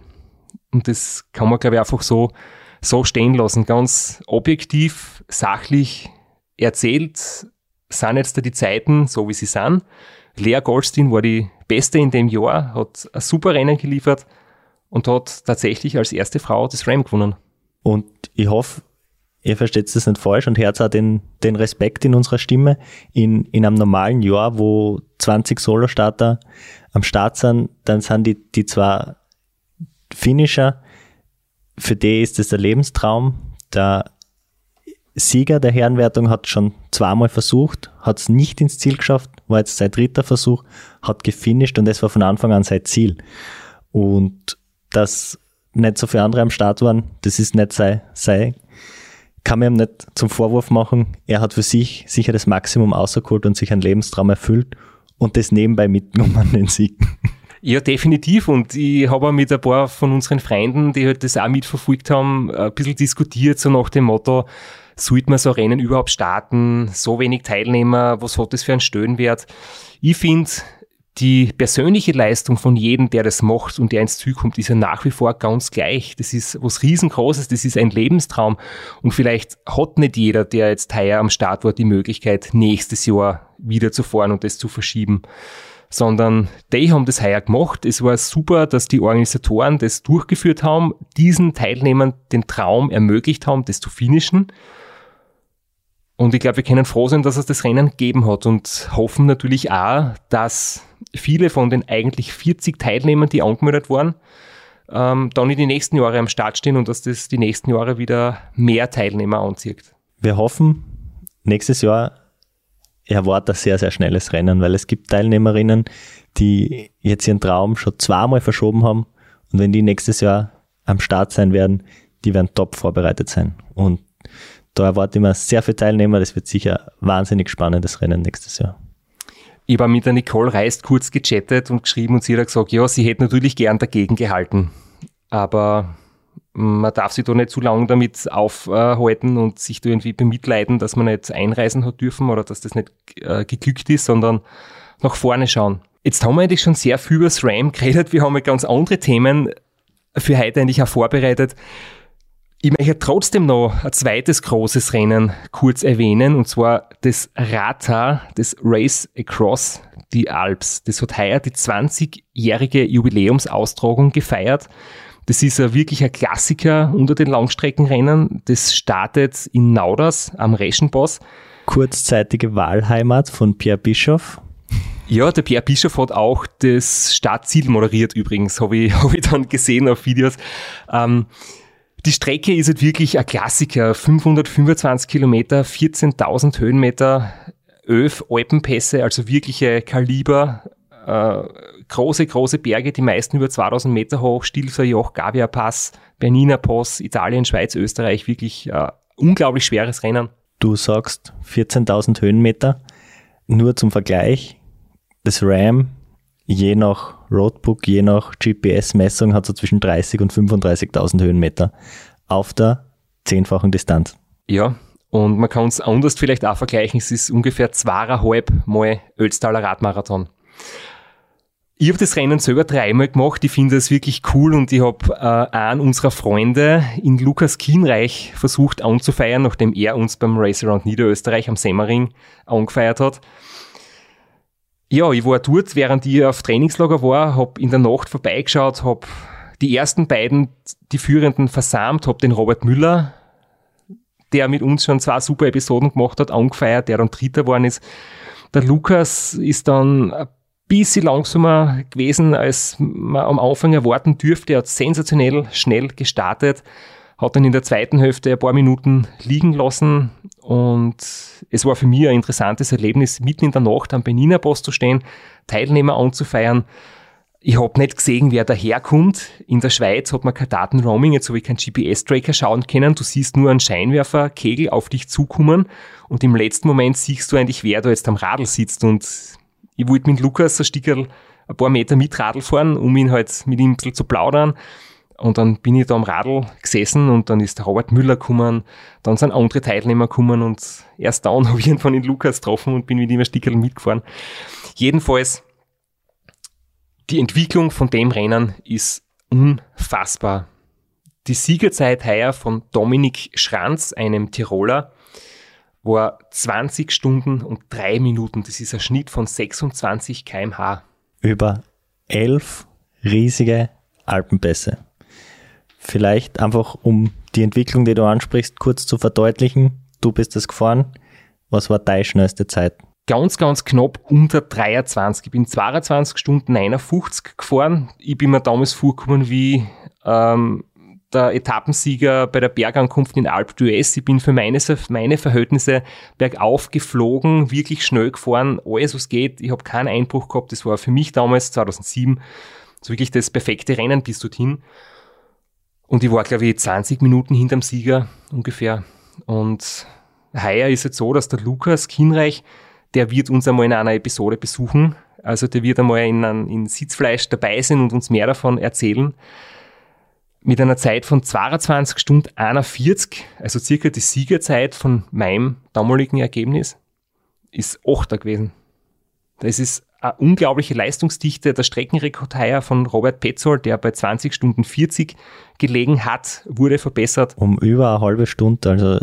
Und das kann man, glaube ich, einfach so, so stehen lassen. Ganz objektiv, sachlich erzählt sind jetzt da die Zeiten so, wie sie sind. Lea Goldstein war die Beste in dem Jahr, hat ein super Rennen geliefert und hat tatsächlich als erste Frau das Ram gewonnen. Und ich hoffe, ihr versteht das nicht falsch und hört auch den, den Respekt in unserer Stimme. In, in einem normalen Jahr, wo 20 Solo-Starter am Start sind, dann sind die, die zwar Finisher, für die ist es der Lebenstraum. Der Sieger der Herrenwertung hat schon zweimal versucht, hat es nicht ins Ziel geschafft, war jetzt sein dritter Versuch, hat gefinisht und das war von Anfang an sein Ziel. Und dass nicht so viele andere am Start waren, das ist nicht sein, sein kann man ihm nicht zum Vorwurf machen. Er hat für sich sicher das Maximum auserholt und sich einen Lebenstraum erfüllt und das nebenbei mitgenommen, den Sieg. Ja, definitiv. Und ich habe mit ein paar von unseren Freunden, die halt das auch mitverfolgt haben, ein bisschen diskutiert, so nach dem Motto, sollte man so Rennen überhaupt starten? So wenig Teilnehmer, was hat das für einen Stöhnwert? Ich finde, die persönliche Leistung von jedem, der das macht und der ins Ziel kommt, ist ja nach wie vor ganz gleich. Das ist was riesengroßes, das ist ein Lebenstraum. Und vielleicht hat nicht jeder, der jetzt heuer am Start war, die Möglichkeit, nächstes Jahr wieder zu fahren und das zu verschieben sondern die haben das heuer gemacht. Es war super, dass die Organisatoren das durchgeführt haben, diesen Teilnehmern den Traum ermöglicht haben, das zu finishen. Und ich glaube, wir können froh sein, dass es das Rennen gegeben hat und hoffen natürlich auch, dass viele von den eigentlich 40 Teilnehmern, die angemeldet waren, ähm, dann in die nächsten Jahre am Start stehen und dass das die nächsten Jahre wieder mehr Teilnehmer anzieht. Wir hoffen, nächstes Jahr erwarte ein sehr, sehr schnelles Rennen, weil es gibt Teilnehmerinnen, die jetzt ihren Traum schon zweimal verschoben haben und wenn die nächstes Jahr am Start sein werden, die werden top vorbereitet sein. Und da erwarte ich mir sehr viele Teilnehmer. Das wird sicher ein wahnsinnig spannendes Rennen nächstes Jahr. Ich habe mit der Nicole Reist kurz gechattet und geschrieben und sie hat gesagt, ja, sie hätte natürlich gern dagegen gehalten. Aber man darf sich da nicht zu lange damit aufhalten und sich da irgendwie bemitleiden, dass man nicht einreisen hat dürfen oder dass das nicht äh, geglückt ist, sondern nach vorne schauen. Jetzt haben wir eigentlich schon sehr viel über das RAM geredet. Wir haben ja ganz andere Themen für heute eigentlich auch vorbereitet. Ich möchte trotzdem noch ein zweites großes Rennen kurz erwähnen, und zwar das Rata, das Race Across die Alps. Das hat heuer die 20-jährige Jubiläumsaustragung gefeiert. Das ist ein wirklich ein Klassiker unter den Langstreckenrennen. Das startet in Nauders am Reschenboss. Kurzzeitige Wahlheimat von Pierre Bischoff. Ja, der Pierre Bischof hat auch das Startziel moderiert übrigens, habe ich, hab ich dann gesehen auf Videos. Ähm, die Strecke ist halt wirklich ein Klassiker. 525 Kilometer, 14.000 Höhenmeter, 11 Alpenpässe, also wirkliche Kaliber, äh, große, große Berge, die meisten über 2000 Meter hoch, Stilfer Joch, Gavia Pass, Bernina Pass, Italien, Schweiz, Österreich, wirklich äh, unglaublich schweres Rennen. Du sagst 14.000 Höhenmeter. Nur zum Vergleich, das RAM, je nach Roadbook, je nach GPS-Messung, hat so zwischen 30 und 35.000 Höhenmeter auf der zehnfachen Distanz. Ja, und man kann es anders vielleicht auch vergleichen. Es ist ungefähr zweieinhalb Mal Ötztaler Radmarathon. Ich habe das Rennen selber dreimal gemacht. Ich finde es wirklich cool und ich habe äh, einen unserer Freunde in Lukas Kienreich versucht anzufeiern, nachdem er uns beim Race Around Niederösterreich am Semmering angefeiert hat. Ja, ich war dort, während ich auf Trainingslager war, habe in der Nacht vorbeigeschaut, habe die ersten beiden, die Führenden versammelt, habe den Robert Müller, der mit uns schon zwei super Episoden gemacht hat, angefeiert, der dann Dritter geworden ist. Der Lukas ist dann ein bisschen langsamer gewesen, als man am Anfang erwarten dürfte. Er hat sensationell schnell gestartet, hat dann in der zweiten Hälfte ein paar Minuten liegen lassen und es war für mich ein interessantes Erlebnis, mitten in der Nacht am Benina Post zu stehen, Teilnehmer anzufeiern. Ich habe nicht gesehen, wer daherkommt. In der Schweiz hat man kein Datenroaming, jetzt habe ich keinen GPS-Tracker schauen können. Du siehst nur einen Scheinwerferkegel auf dich zukommen und im letzten Moment siehst du eigentlich, wer da jetzt am Radl sitzt. Und ich wollte mit Lukas ein Stickerl ein paar Meter mit Radl fahren, um ihn halt mit ihm ein bisschen zu plaudern. Und dann bin ich da am Radl gesessen und dann ist der Robert Müller gekommen, dann sind andere Teilnehmer gekommen und erst dann habe ich von den Lukas getroffen und bin mit ihm ein Stickerl mitgefahren. Jedenfalls, die Entwicklung von dem Rennen ist unfassbar. Die Siegerzeit heuer von Dominik Schranz, einem Tiroler, war 20 Stunden und 3 Minuten. Das ist ein Schnitt von 26 kmh. Über elf riesige Alpenpässe. Vielleicht einfach, um die Entwicklung, die du ansprichst, kurz zu verdeutlichen. Du bist es gefahren. Was war deine schnellste Zeit? Ganz, ganz knapp unter 23. Ich bin 22 Stunden 59 gefahren. Ich bin mir damals vorgekommen wie ähm, der Etappensieger bei der Bergankunft in Alp d'Huez. Ich bin für meine, meine Verhältnisse bergauf geflogen, wirklich schnell gefahren, alles was geht. Ich habe keinen Einbruch gehabt. Das war für mich damals 2007 so wirklich das perfekte Rennen bis dorthin. Und ich war, glaube ich, 20 Minuten hinterm Sieger ungefähr. Und heuer ist es so, dass der Lukas Kinreich, der wird uns einmal in einer Episode besuchen. Also der wird einmal in, in Sitzfleisch dabei sein und uns mehr davon erzählen. Mit einer Zeit von 22 Stunden 41, also circa die Siegerzeit von meinem damaligen Ergebnis, ist 8 gewesen. Das ist eine unglaubliche Leistungsdichte. Der Streckenrekord heuer von Robert Petzold, der bei 20 Stunden 40 gelegen hat, wurde verbessert. Um über eine halbe Stunde, also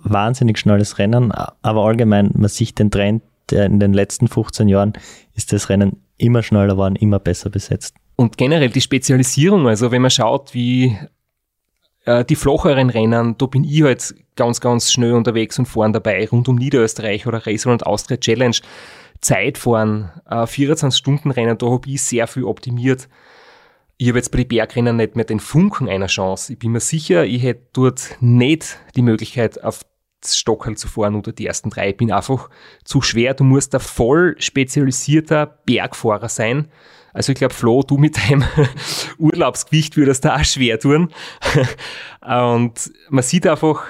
wahnsinnig schnelles Rennen, aber allgemein, man sieht den Trend, in den letzten 15 Jahren ist das Rennen immer schneller geworden, immer besser besetzt. Und generell die Spezialisierung, also wenn man schaut, wie äh, die flacheren Rennen, da bin ich halt ganz, ganz schnell unterwegs und vorn dabei, rund um Niederösterreich oder Racer und Austria Challenge. Zeitfahren, äh, 24-Stunden-Rennen, da habe ich sehr viel optimiert. Ich habe jetzt bei den Bergrennen nicht mehr den Funken einer Chance. Ich bin mir sicher, ich hätte dort nicht die Möglichkeit, auf Stockerl zu fahren unter die ersten drei. Ich bin einfach zu schwer. Du musst ein voll spezialisierter Bergfahrer sein. Also ich glaube, Flo, du mit deinem Urlaubsgewicht würdest da auch schwer tun. Und man sieht einfach,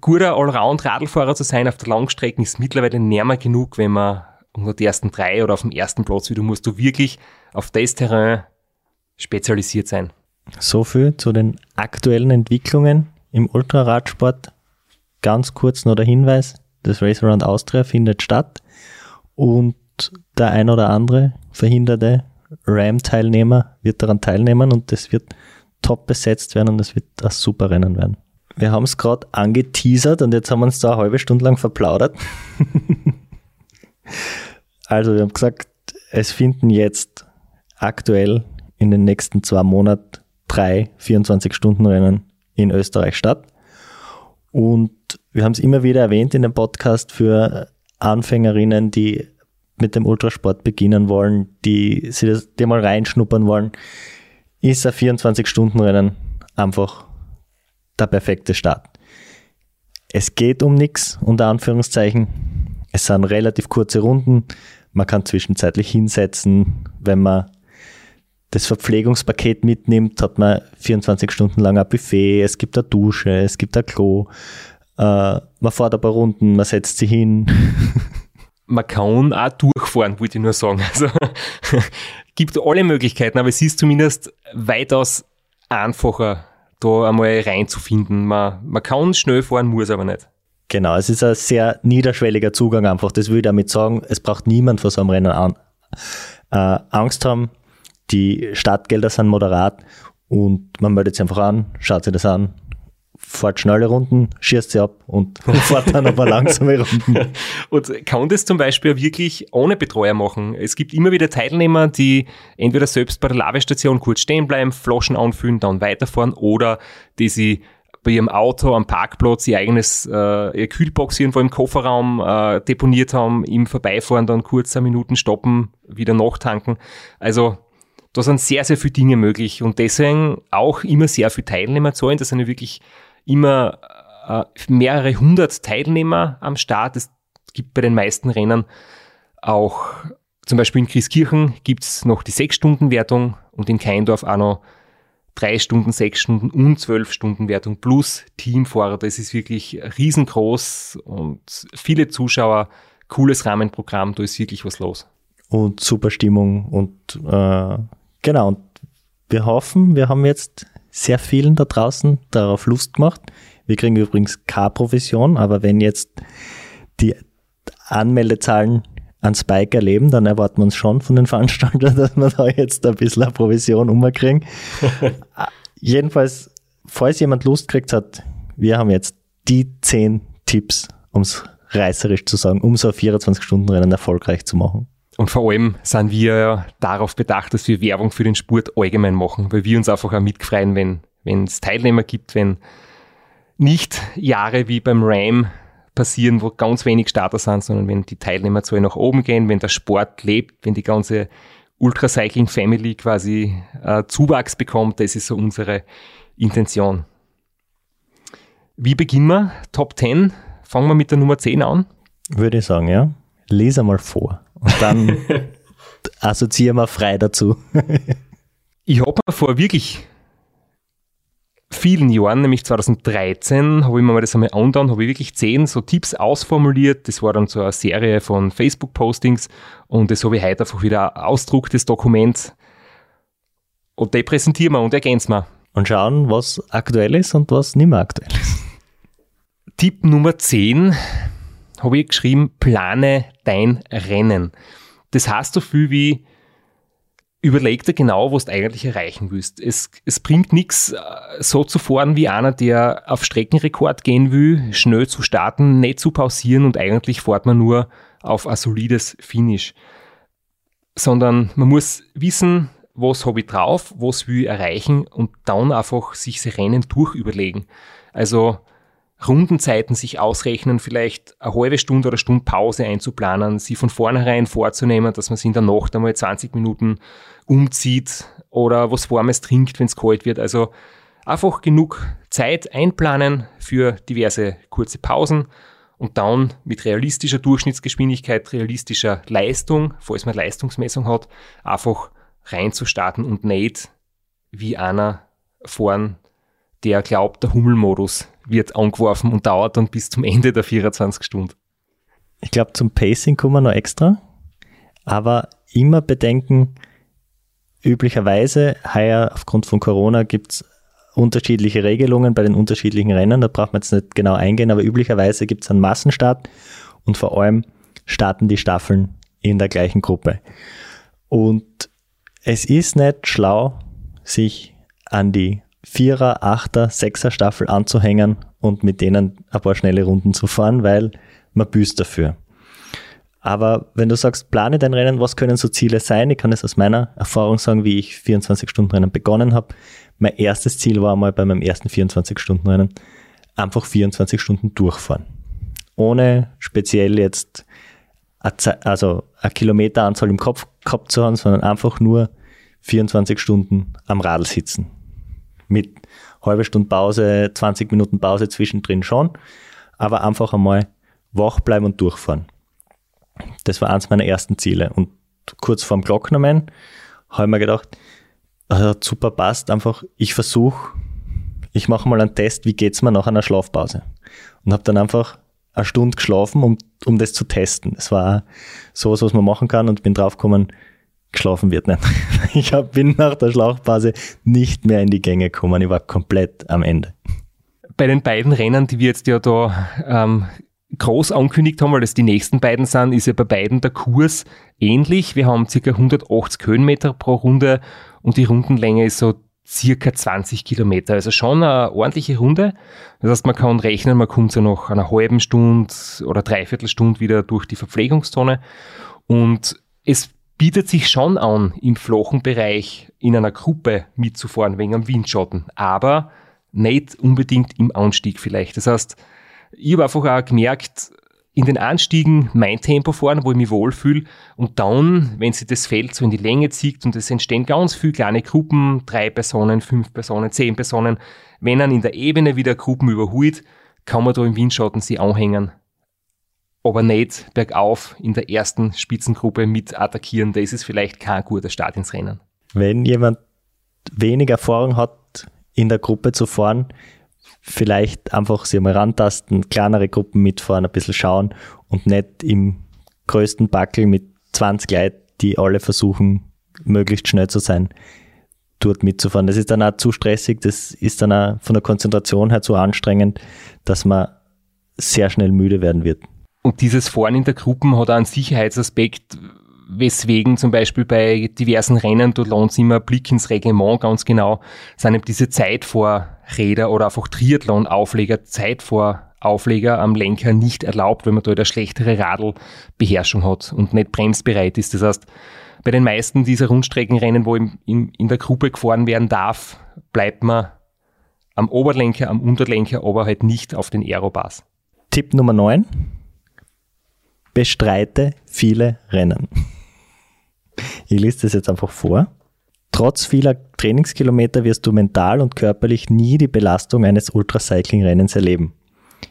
guter Allround-Radlfahrer zu sein auf der Langstrecke ist mittlerweile nicht genug, wenn man unter die ersten drei oder auf dem ersten Platz wie du musst du wirklich auf das Terrain spezialisiert sein. So viel zu den aktuellen Entwicklungen im Ultraradsport. Ganz kurz noch der Hinweis, das Race Around Austria findet statt und der ein oder andere verhinderte Ram-Teilnehmer wird daran teilnehmen und das wird top besetzt werden und es wird ein super Rennen werden. Wir haben es gerade angeteasert und jetzt haben wir uns da eine halbe Stunde lang verplaudert. also wir haben gesagt, es finden jetzt aktuell in den nächsten zwei Monaten drei 24-Stunden-Rennen in Österreich statt. Und wir haben es immer wieder erwähnt in dem Podcast für Anfängerinnen, die mit dem Ultrasport beginnen wollen, die sich das, die mal reinschnuppern wollen, ist ein 24-Stunden-Rennen einfach der perfekte Start. Es geht um nichts, unter Anführungszeichen. Es sind relativ kurze Runden. Man kann zwischenzeitlich hinsetzen. Wenn man das Verpflegungspaket mitnimmt, hat man 24 Stunden lang ein Buffet, es gibt eine Dusche, es gibt ein Klo. Äh, man fährt ein paar Runden, man setzt sich hin. Man kann auch durchfahren, wollte ich nur sagen. Also gibt alle Möglichkeiten, aber es ist zumindest weitaus einfacher, da einmal reinzufinden. Man, man kann schnell fahren, muss aber nicht. Genau, es ist ein sehr niederschwelliger Zugang einfach. Das will ich damit sagen. Es braucht niemand vor so einem Rennen an, äh, Angst haben. Die Startgelder sind moderat und man meldet sich einfach an, schaut sich das an, fährt schnelle Runden, schießt sie ab und fährt dann aber langsame Runden. Und kann das zum Beispiel wirklich ohne Betreuer machen? Es gibt immer wieder Teilnehmer, die entweder selbst bei der Lavestation kurz stehen bleiben, Flaschen anfüllen, dann weiterfahren oder die sie bei ihrem Auto am Parkplatz ihr eigenes äh, ihr Kühlbox irgendwo im Kofferraum äh, deponiert haben, im Vorbeifahren dann kurz eine Minuten stoppen, wieder nachtanken. Also da sind sehr, sehr viele Dinge möglich und deswegen auch immer sehr viele Teilnehmer zahlen. Das sind ja wirklich immer äh, mehrere hundert Teilnehmer am Start. Es gibt bei den meisten Rennen auch, zum Beispiel in Christkirchen gibt es noch die Sechs-Stunden-Wertung und in Keindorf auch noch drei Stunden, sechs Stunden und zwölf Stunden Wertung plus Teamfahrer. Das ist wirklich riesengroß und viele Zuschauer, cooles Rahmenprogramm, da ist wirklich was los. Und super Stimmung und äh, Genau, und wir hoffen, wir haben jetzt sehr vielen da draußen darauf Lust gemacht. Wir kriegen übrigens keine Provision, aber wenn jetzt die Anmeldezahlen an Spike erleben, dann erwarten wir uns schon von den Veranstaltern, dass wir da jetzt ein bisschen eine Provision umkriegen. Jedenfalls, falls jemand Lust kriegt hat, wir haben jetzt die zehn Tipps, um es reißerisch zu sagen, um so ein 24-Stunden-Rennen erfolgreich zu machen. Und vor allem sind wir darauf bedacht, dass wir Werbung für den Sport allgemein machen, weil wir uns einfach auch mitfreuen, wenn wenn es Teilnehmer gibt, wenn nicht Jahre wie beim RAM passieren, wo ganz wenig Starter sind, sondern wenn die Teilnehmerzahl nach oben gehen, wenn der Sport lebt, wenn die ganze Ultracycling Family quasi äh, Zuwachs bekommt, das ist so unsere Intention. Wie beginnen wir? Top 10. Fangen wir mit der Nummer 10 an. Würde ich sagen, ja. Lese mal vor. Und dann assoziieren wir frei dazu. ich habe mir vor wirklich vielen Jahren, nämlich 2013, habe ich mir mal das einmal angetan, habe ich wirklich zehn so Tipps ausformuliert. Das war dann so eine Serie von Facebook-Postings und das habe ich heute einfach wieder ein ausdrucktes Dokument. Und die präsentieren wir und ergänzen wir. Und schauen, was aktuell ist und was nicht mehr aktuell ist. Tipp Nummer 10 habe ich geschrieben, plane dein Rennen. Das heißt so viel wie, überleg dir genau, was du eigentlich erreichen willst. Es, es bringt nichts, äh, so zu fahren wie einer, der auf Streckenrekord gehen will, schnell zu starten, nicht zu pausieren und eigentlich fährt man nur auf ein solides Finish. Sondern man muss wissen, was habe ich drauf, was will ich erreichen und dann einfach sich das Rennen durchüberlegen. Also Rundenzeiten sich ausrechnen, vielleicht eine halbe Stunde oder Stunde Pause einzuplanen, sie von vornherein vorzunehmen, dass man sich in der Nacht einmal 20 Minuten umzieht oder was Warmes trinkt, wenn es kalt wird. Also einfach genug Zeit einplanen für diverse kurze Pausen und dann mit realistischer Durchschnittsgeschwindigkeit, realistischer Leistung, falls man Leistungsmessung hat, einfach reinzustarten und nicht wie einer fahren, der glaubt, der Hummelmodus wird angeworfen und dauert dann bis zum Ende der 24 Stunden. Ich glaube, zum Pacing kommen wir noch extra, aber immer bedenken, üblicherweise, heuer aufgrund von Corona gibt es unterschiedliche Regelungen bei den unterschiedlichen Rennen, da braucht man jetzt nicht genau eingehen, aber üblicherweise gibt es einen Massenstart und vor allem starten die Staffeln in der gleichen Gruppe. Und es ist nicht schlau, sich an die Vierer, Achter, Sechser Staffel anzuhängen und mit denen ein paar schnelle Runden zu fahren, weil man büßt dafür. Aber wenn du sagst, plane dein Rennen, was können so Ziele sein? Ich kann es aus meiner Erfahrung sagen, wie ich 24-Stunden-Rennen begonnen habe. Mein erstes Ziel war mal bei meinem ersten 24-Stunden-Rennen einfach 24 Stunden durchfahren. Ohne speziell jetzt also eine Kilometeranzahl im Kopf gehabt zu haben, sondern einfach nur 24 Stunden am Radl sitzen. Mit halbe Stunde Pause, 20 Minuten Pause zwischendrin schon, aber einfach einmal wach bleiben und durchfahren. Das war eins meiner ersten Ziele. Und kurz vorm Glocknermann habe ich mir gedacht, also super passt, einfach, ich versuche, ich mache mal einen Test, wie geht es mir nach einer Schlafpause. Und habe dann einfach eine Stunde geschlafen, um, um das zu testen. Es war sowas, was man machen kann und bin draufgekommen, geschlafen wird nicht. Ich hab, bin nach der Schlafpause nicht mehr in die Gänge gekommen. Ich war komplett am Ende. Bei den beiden Rennen, die wir jetzt ja da ähm, groß angekündigt haben, weil das die nächsten beiden sind, ist ja bei beiden der Kurs ähnlich. Wir haben ca. 180 Höhenmeter pro Runde und die Rundenlänge ist so circa 20 Kilometer. Also schon eine ordentliche Runde. Das heißt, man kann rechnen, man kommt so nach einer halben Stunde oder dreiviertel Stunde wieder durch die Verpflegungszone. Und es bietet sich schon an, im flachen Bereich in einer Gruppe mitzufahren wegen am Windschatten. Aber nicht unbedingt im Anstieg vielleicht. Das heißt, ich habe einfach auch gemerkt, in den Anstiegen mein Tempo fahren, wo ich mich wohlfühle und dann, wenn sich das Feld so in die Länge zieht und es entstehen ganz viele kleine Gruppen, drei Personen, fünf Personen, zehn Personen, wenn dann in der Ebene wieder Gruppen überholt, kann man da im Windschatten sie anhängen. Aber nicht bergauf in der ersten Spitzengruppe mit attackieren, das ist vielleicht kein guter Start ins Rennen. Wenn jemand wenig Erfahrung hat, in der Gruppe zu fahren, vielleicht einfach sich mal rantasten, kleinere Gruppen mitfahren, ein bisschen schauen und nicht im größten Backel mit 20 Leuten, die alle versuchen, möglichst schnell zu sein, dort mitzufahren. Das ist dann auch zu stressig, das ist dann auch von der Konzentration her zu anstrengend, dass man sehr schnell müde werden wird. Und dieses Fahren in der Gruppen hat auch einen Sicherheitsaspekt, weswegen zum Beispiel bei diversen Rennen, da lohnt es immer Blick ins Reglement ganz genau, sind eben diese Zeitvorräder oder einfach Triathlon-Aufleger, Zeitvoraufleger am Lenker nicht erlaubt, wenn man da eine schlechtere Radlbeherrschung hat und nicht bremsbereit ist. Das heißt, bei den meisten dieser Rundstreckenrennen, wo im, in, in der Gruppe gefahren werden darf, bleibt man am Oberlenker, am Unterlenker, aber halt nicht auf den Aerobars. Tipp Nummer 9. Bestreite viele Rennen. Ich lese das jetzt einfach vor. Trotz vieler Trainingskilometer wirst du mental und körperlich nie die Belastung eines Ultracycling-Rennens erleben.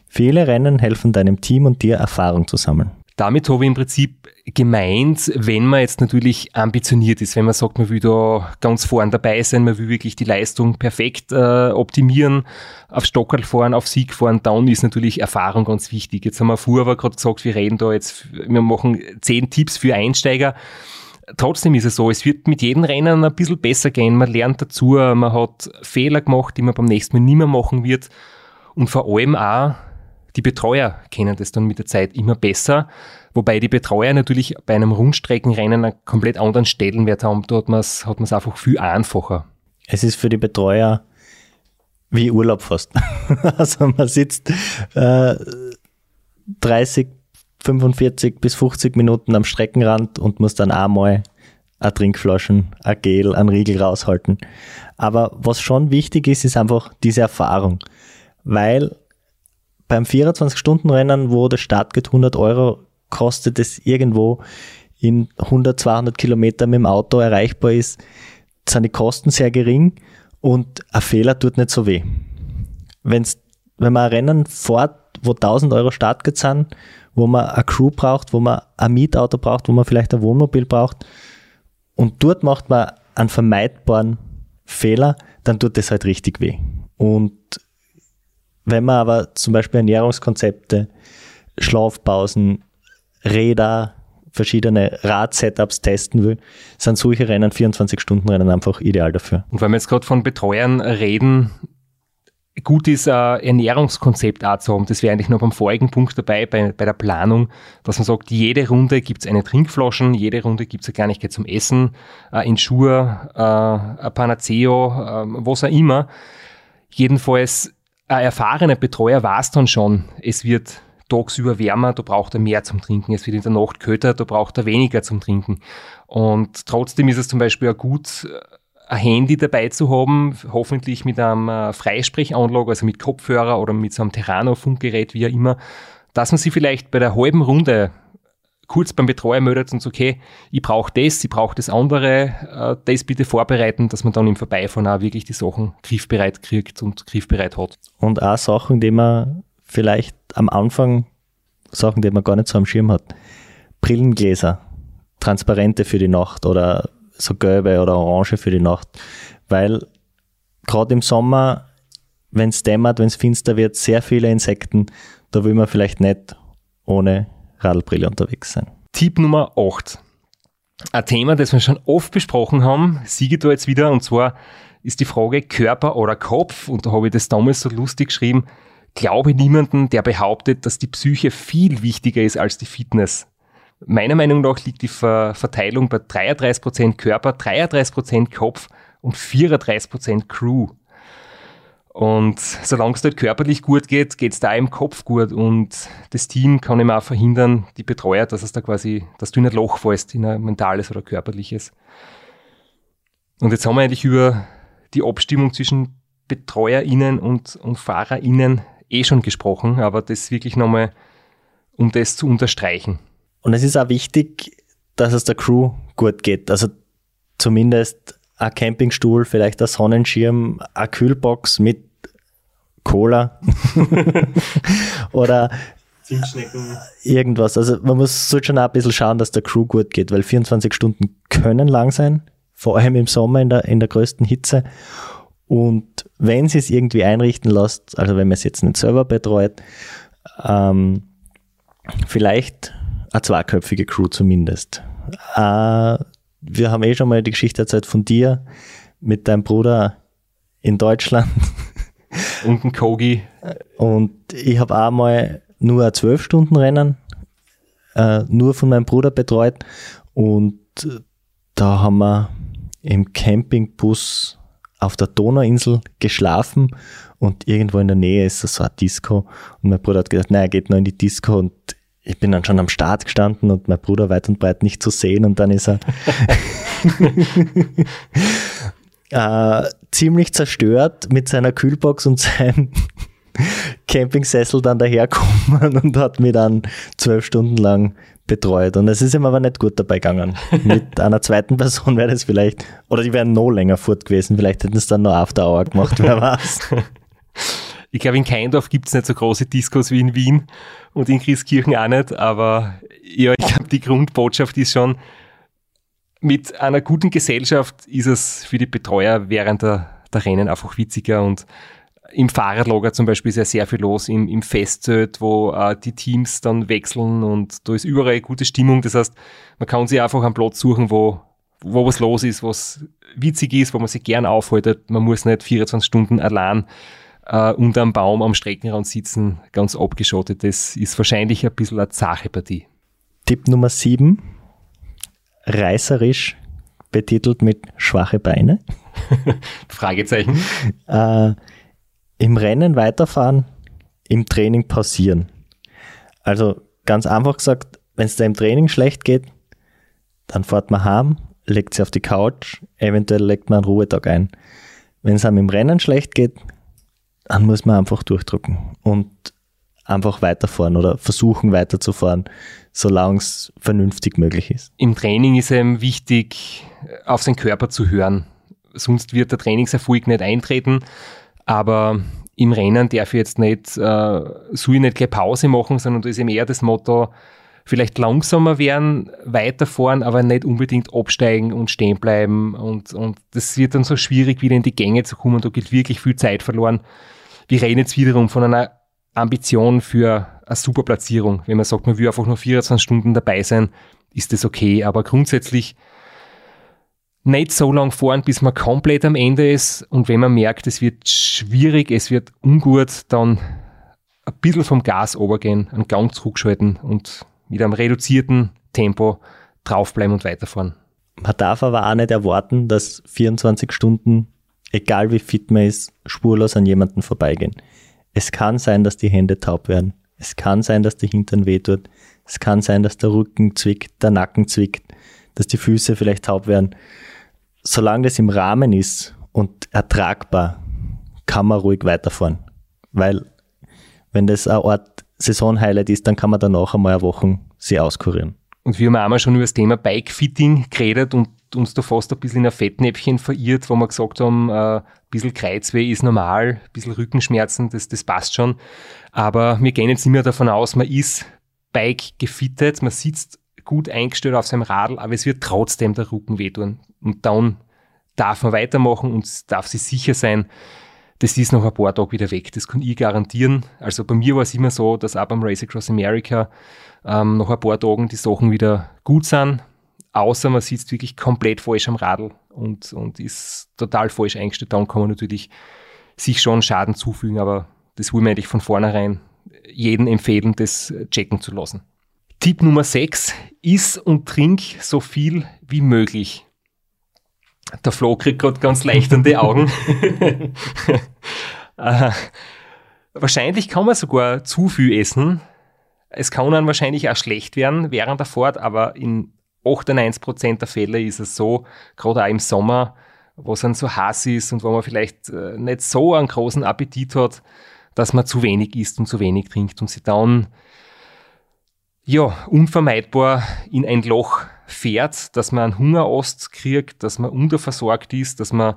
Viele Rennen helfen deinem Team und dir Erfahrung zu sammeln. Damit habe ich im Prinzip gemeint, wenn man jetzt natürlich ambitioniert ist, wenn man sagt, man will da ganz vorn dabei sein, man will wirklich die Leistung perfekt äh, optimieren, auf Stockerl fahren, auf Sieg fahren, dann ist natürlich Erfahrung ganz wichtig. Jetzt haben wir vorher gerade gesagt, wir reden da jetzt, wir machen zehn Tipps für Einsteiger trotzdem ist es so, es wird mit jedem Rennen ein bisschen besser gehen. Man lernt dazu, man hat Fehler gemacht, die man beim nächsten Mal nicht mehr machen wird. Und vor allem auch die Betreuer kennen das dann mit der Zeit immer besser. Wobei die Betreuer natürlich bei einem Rundstreckenrennen einen komplett anderen Stellenwert haben. Dort hat man es hat einfach viel einfacher. Es ist für die Betreuer wie Urlaub fast. also man sitzt äh, 30, 45 bis 50 Minuten am Streckenrand und muss dann einmal ein Trinkflaschen, ein Gel, ein Riegel raushalten. Aber was schon wichtig ist, ist einfach diese Erfahrung. Weil beim 24-Stunden-Rennen, wo der Startgeld 100 Euro kostet, es irgendwo in 100, 200 Kilometer mit dem Auto erreichbar ist, sind die Kosten sehr gering und ein Fehler tut nicht so weh. Wenn's, wenn man ein Rennen fährt, wo 1000 Euro Startgeld sind wo man eine Crew braucht, wo man ein Mietauto braucht, wo man vielleicht ein Wohnmobil braucht. Und dort macht man einen vermeidbaren Fehler, dann tut das halt richtig weh. Und wenn man aber zum Beispiel Ernährungskonzepte, Schlafpausen, Räder, verschiedene Rad-Setups testen will, sind solche Rennen, 24-Stunden-Rennen einfach ideal dafür. Und wenn wir jetzt gerade von Betreuern reden, gut ist, ein Ernährungskonzept auch zu haben. Das wäre eigentlich noch beim vorigen Punkt dabei, bei, bei der Planung, dass man sagt, jede Runde gibt es eine Trinkflaschen, jede Runde gibt es eine Kleinigkeit zum Essen, ein Ensure, ein Panaceo, was auch immer. Jedenfalls, ein erfahrener Betreuer weiß dann schon, es wird tagsüber wärmer, da braucht er mehr zum Trinken. Es wird in der Nacht kälter, da braucht er weniger zum Trinken. Und trotzdem ist es zum Beispiel auch gut, ein Handy dabei zu haben, hoffentlich mit einem äh, Freisprechanlage, also mit Kopfhörer oder mit so einem Terrano-Funkgerät, wie auch immer, dass man sich vielleicht bei der halben Runde kurz beim Betreuer meldet und sagt, okay, ich brauche das, ich brauche das andere, äh, das bitte vorbereiten, dass man dann im Vorbeifahren auch wirklich die Sachen griffbereit kriegt und griffbereit hat. Und auch Sachen, die man vielleicht am Anfang, Sachen, die man gar nicht so am Schirm hat. Brillengläser, transparente für die Nacht oder so gelbe oder orange für die Nacht. Weil gerade im Sommer, wenn es dämmert, wenn es finster wird, sehr viele Insekten, da will man vielleicht nicht ohne Radlbrille unterwegs sein. Tipp Nummer 8. Ein Thema, das wir schon oft besprochen haben, siege da jetzt wieder, und zwar ist die Frage Körper oder Kopf, und da habe ich das damals so lustig geschrieben, glaube niemanden, der behauptet, dass die Psyche viel wichtiger ist als die Fitness. Meiner Meinung nach liegt die Ver Verteilung bei 33% Körper, 33% Kopf und 34% Crew. Und solange es dort körperlich gut geht, geht es da im Kopf gut. Und das Team kann eben auch verhindern, die Betreuer, dass es da quasi, dass du in ein Loch fällst, in ein mentales oder körperliches. Und jetzt haben wir eigentlich über die Abstimmung zwischen BetreuerInnen und, und FahrerInnen eh schon gesprochen, aber das wirklich nochmal, um das zu unterstreichen. Und es ist auch wichtig, dass es der Crew gut geht. Also zumindest ein Campingstuhl, vielleicht ein Sonnenschirm, eine Kühlbox mit Cola oder irgendwas. Also man muss sollte schon auch ein bisschen schauen, dass der Crew gut geht, weil 24 Stunden können lang sein, vor allem im Sommer in der, in der größten Hitze. Und wenn sie es irgendwie einrichten lässt, also wenn man es jetzt nicht selber betreut, ähm, vielleicht eine zweiköpfige Crew zumindest. Äh, wir haben eh schon mal die Geschichte erzählt von dir mit deinem Bruder in Deutschland. Und ein Kogi. Und ich habe auch mal nur ein 12-Stunden-Rennen äh, nur von meinem Bruder betreut. Und da haben wir im Campingbus auf der Donauinsel geschlafen und irgendwo in der Nähe ist so ein Disco. Und mein Bruder hat gesagt, nein, er geht noch in die Disco und ich bin dann schon am Start gestanden und mein Bruder weit und breit nicht zu sehen und dann ist er äh, ziemlich zerstört mit seiner Kühlbox und seinem Campingsessel dann daherkommen und hat mich dann zwölf Stunden lang betreut. Und es ist ihm aber nicht gut dabei gegangen. Mit einer zweiten Person wäre das vielleicht, oder die wären noch länger fort gewesen. Vielleicht hätten es dann noch After Hour gemacht, wer weiß. Ich glaube, in Keindorf gibt es nicht so große Diskos wie in Wien und in Christkirchen auch nicht, aber ja, ich glaube, die Grundbotschaft ist schon, mit einer guten Gesellschaft ist es für die Betreuer während der, der Rennen einfach witziger und im Fahrradlager zum Beispiel ist ja sehr viel los, im, im Festzelt, wo äh, die Teams dann wechseln und da ist überall gute Stimmung. Das heißt, man kann sich einfach einen Platz suchen, wo, wo was los ist, was witzig ist, wo man sich gern aufhaltet. Man muss nicht 24 Stunden allein äh, unter einem Baum am Streckenrand sitzen, ganz abgeschottet. Das ist wahrscheinlich ein bisschen eine zache Partie. Tipp Nummer 7, reißerisch betitelt mit schwache Beine. Fragezeichen. Äh, Im Rennen weiterfahren, im Training pausieren. Also ganz einfach gesagt, wenn es da im Training schlecht geht, dann fährt man heim, legt sie auf die Couch, eventuell legt man einen Ruhetag ein. Wenn es einem im Rennen schlecht geht, dann muss man einfach durchdrücken und einfach weiterfahren oder versuchen weiterzufahren, solange es vernünftig möglich ist. Im Training ist eben wichtig, auf seinen Körper zu hören. Sonst wird der Trainingserfolg nicht eintreten. Aber im Rennen darf ich jetzt nicht, äh, soll ich nicht gleich Pause machen, sondern da ist eben eher das Motto, vielleicht langsamer werden, weiterfahren, aber nicht unbedingt absteigen und stehen bleiben. Und, und das wird dann so schwierig, wieder in die Gänge zu kommen. Da geht wirklich viel Zeit verloren. Wir reden jetzt wiederum von einer Ambition für eine super Platzierung. Wenn man sagt, man will einfach nur 24 Stunden dabei sein, ist das okay. Aber grundsätzlich nicht so lang fahren, bis man komplett am Ende ist. Und wenn man merkt, es wird schwierig, es wird ungut, dann ein bisschen vom Gas runtergehen, einen Gang zurückschalten und mit einem reduzierten Tempo draufbleiben und weiterfahren. Man darf aber auch nicht erwarten, dass 24 Stunden, egal wie fit man ist, spurlos an jemanden vorbeigehen. Es kann sein, dass die Hände taub werden. Es kann sein, dass der Hintern wehtut. Es kann sein, dass der Rücken zwickt, der Nacken zwickt, dass die Füße vielleicht taub werden. Solange das im Rahmen ist und ertragbar, kann man ruhig weiterfahren. Weil, wenn das eine Art Saisonhighlight ist, dann kann man danach einmal eine Woche sie auskurieren. Und wir haben einmal schon über das Thema Bike-Fitting geredet und uns da fast ein bisschen in ein Fettnäpfchen verirrt, wo wir gesagt haben, äh, ein bisschen Kreuzweh ist normal, ein bisschen Rückenschmerzen, das, das passt schon. Aber wir gehen jetzt nicht mehr davon aus, man ist Bike gefittet, man sitzt gut eingestellt auf seinem Radl, aber es wird trotzdem der Rücken wehtun. Und dann darf man weitermachen und darf sich sicher sein, das ist noch ein paar Tage wieder weg. Das kann ich garantieren. Also bei mir war es immer so, dass auch beim Race Across America ähm, nach ein paar Tagen die Sachen wieder gut sind. Außer man sitzt wirklich komplett falsch am Radl und, und ist total falsch eingestellt. Dann kann man natürlich sich schon Schaden zufügen, aber das will man eigentlich von vornherein jedem empfehlen, das checken zu lassen. Tipp Nummer 6, iss und trink so viel wie möglich. Der Flo kriegt gerade ganz leicht an die Augen. äh, wahrscheinlich kann man sogar zu viel essen. Es kann dann wahrscheinlich auch schlecht werden während der Fahrt, aber in 98% der Fälle ist es so, gerade auch im Sommer, wo es dann so heiß ist und wo man vielleicht äh, nicht so einen großen Appetit hat, dass man zu wenig isst und zu wenig trinkt und sich dann ja, unvermeidbar in ein Loch fährt, dass man einen Hungerast kriegt, dass man unterversorgt ist, dass man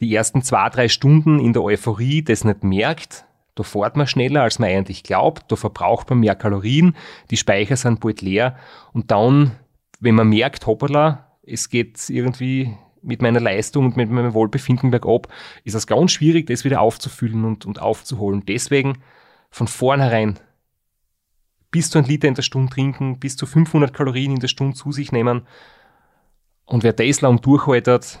die ersten zwei, drei Stunden in der Euphorie das nicht merkt. Da fährt man schneller, als man eigentlich glaubt, da verbraucht man mehr Kalorien, die Speicher sind bald leer und dann, wenn man merkt, hoppala, es geht irgendwie mit meiner Leistung und mit meinem Wohlbefinden bergab, ist es ganz schwierig, das wieder aufzufüllen und, und aufzuholen. Deswegen von vornherein bis zu ein Liter in der Stunde trinken, bis zu 500 Kalorien in der Stunde zu sich nehmen. Und wer das lang durchhaltet,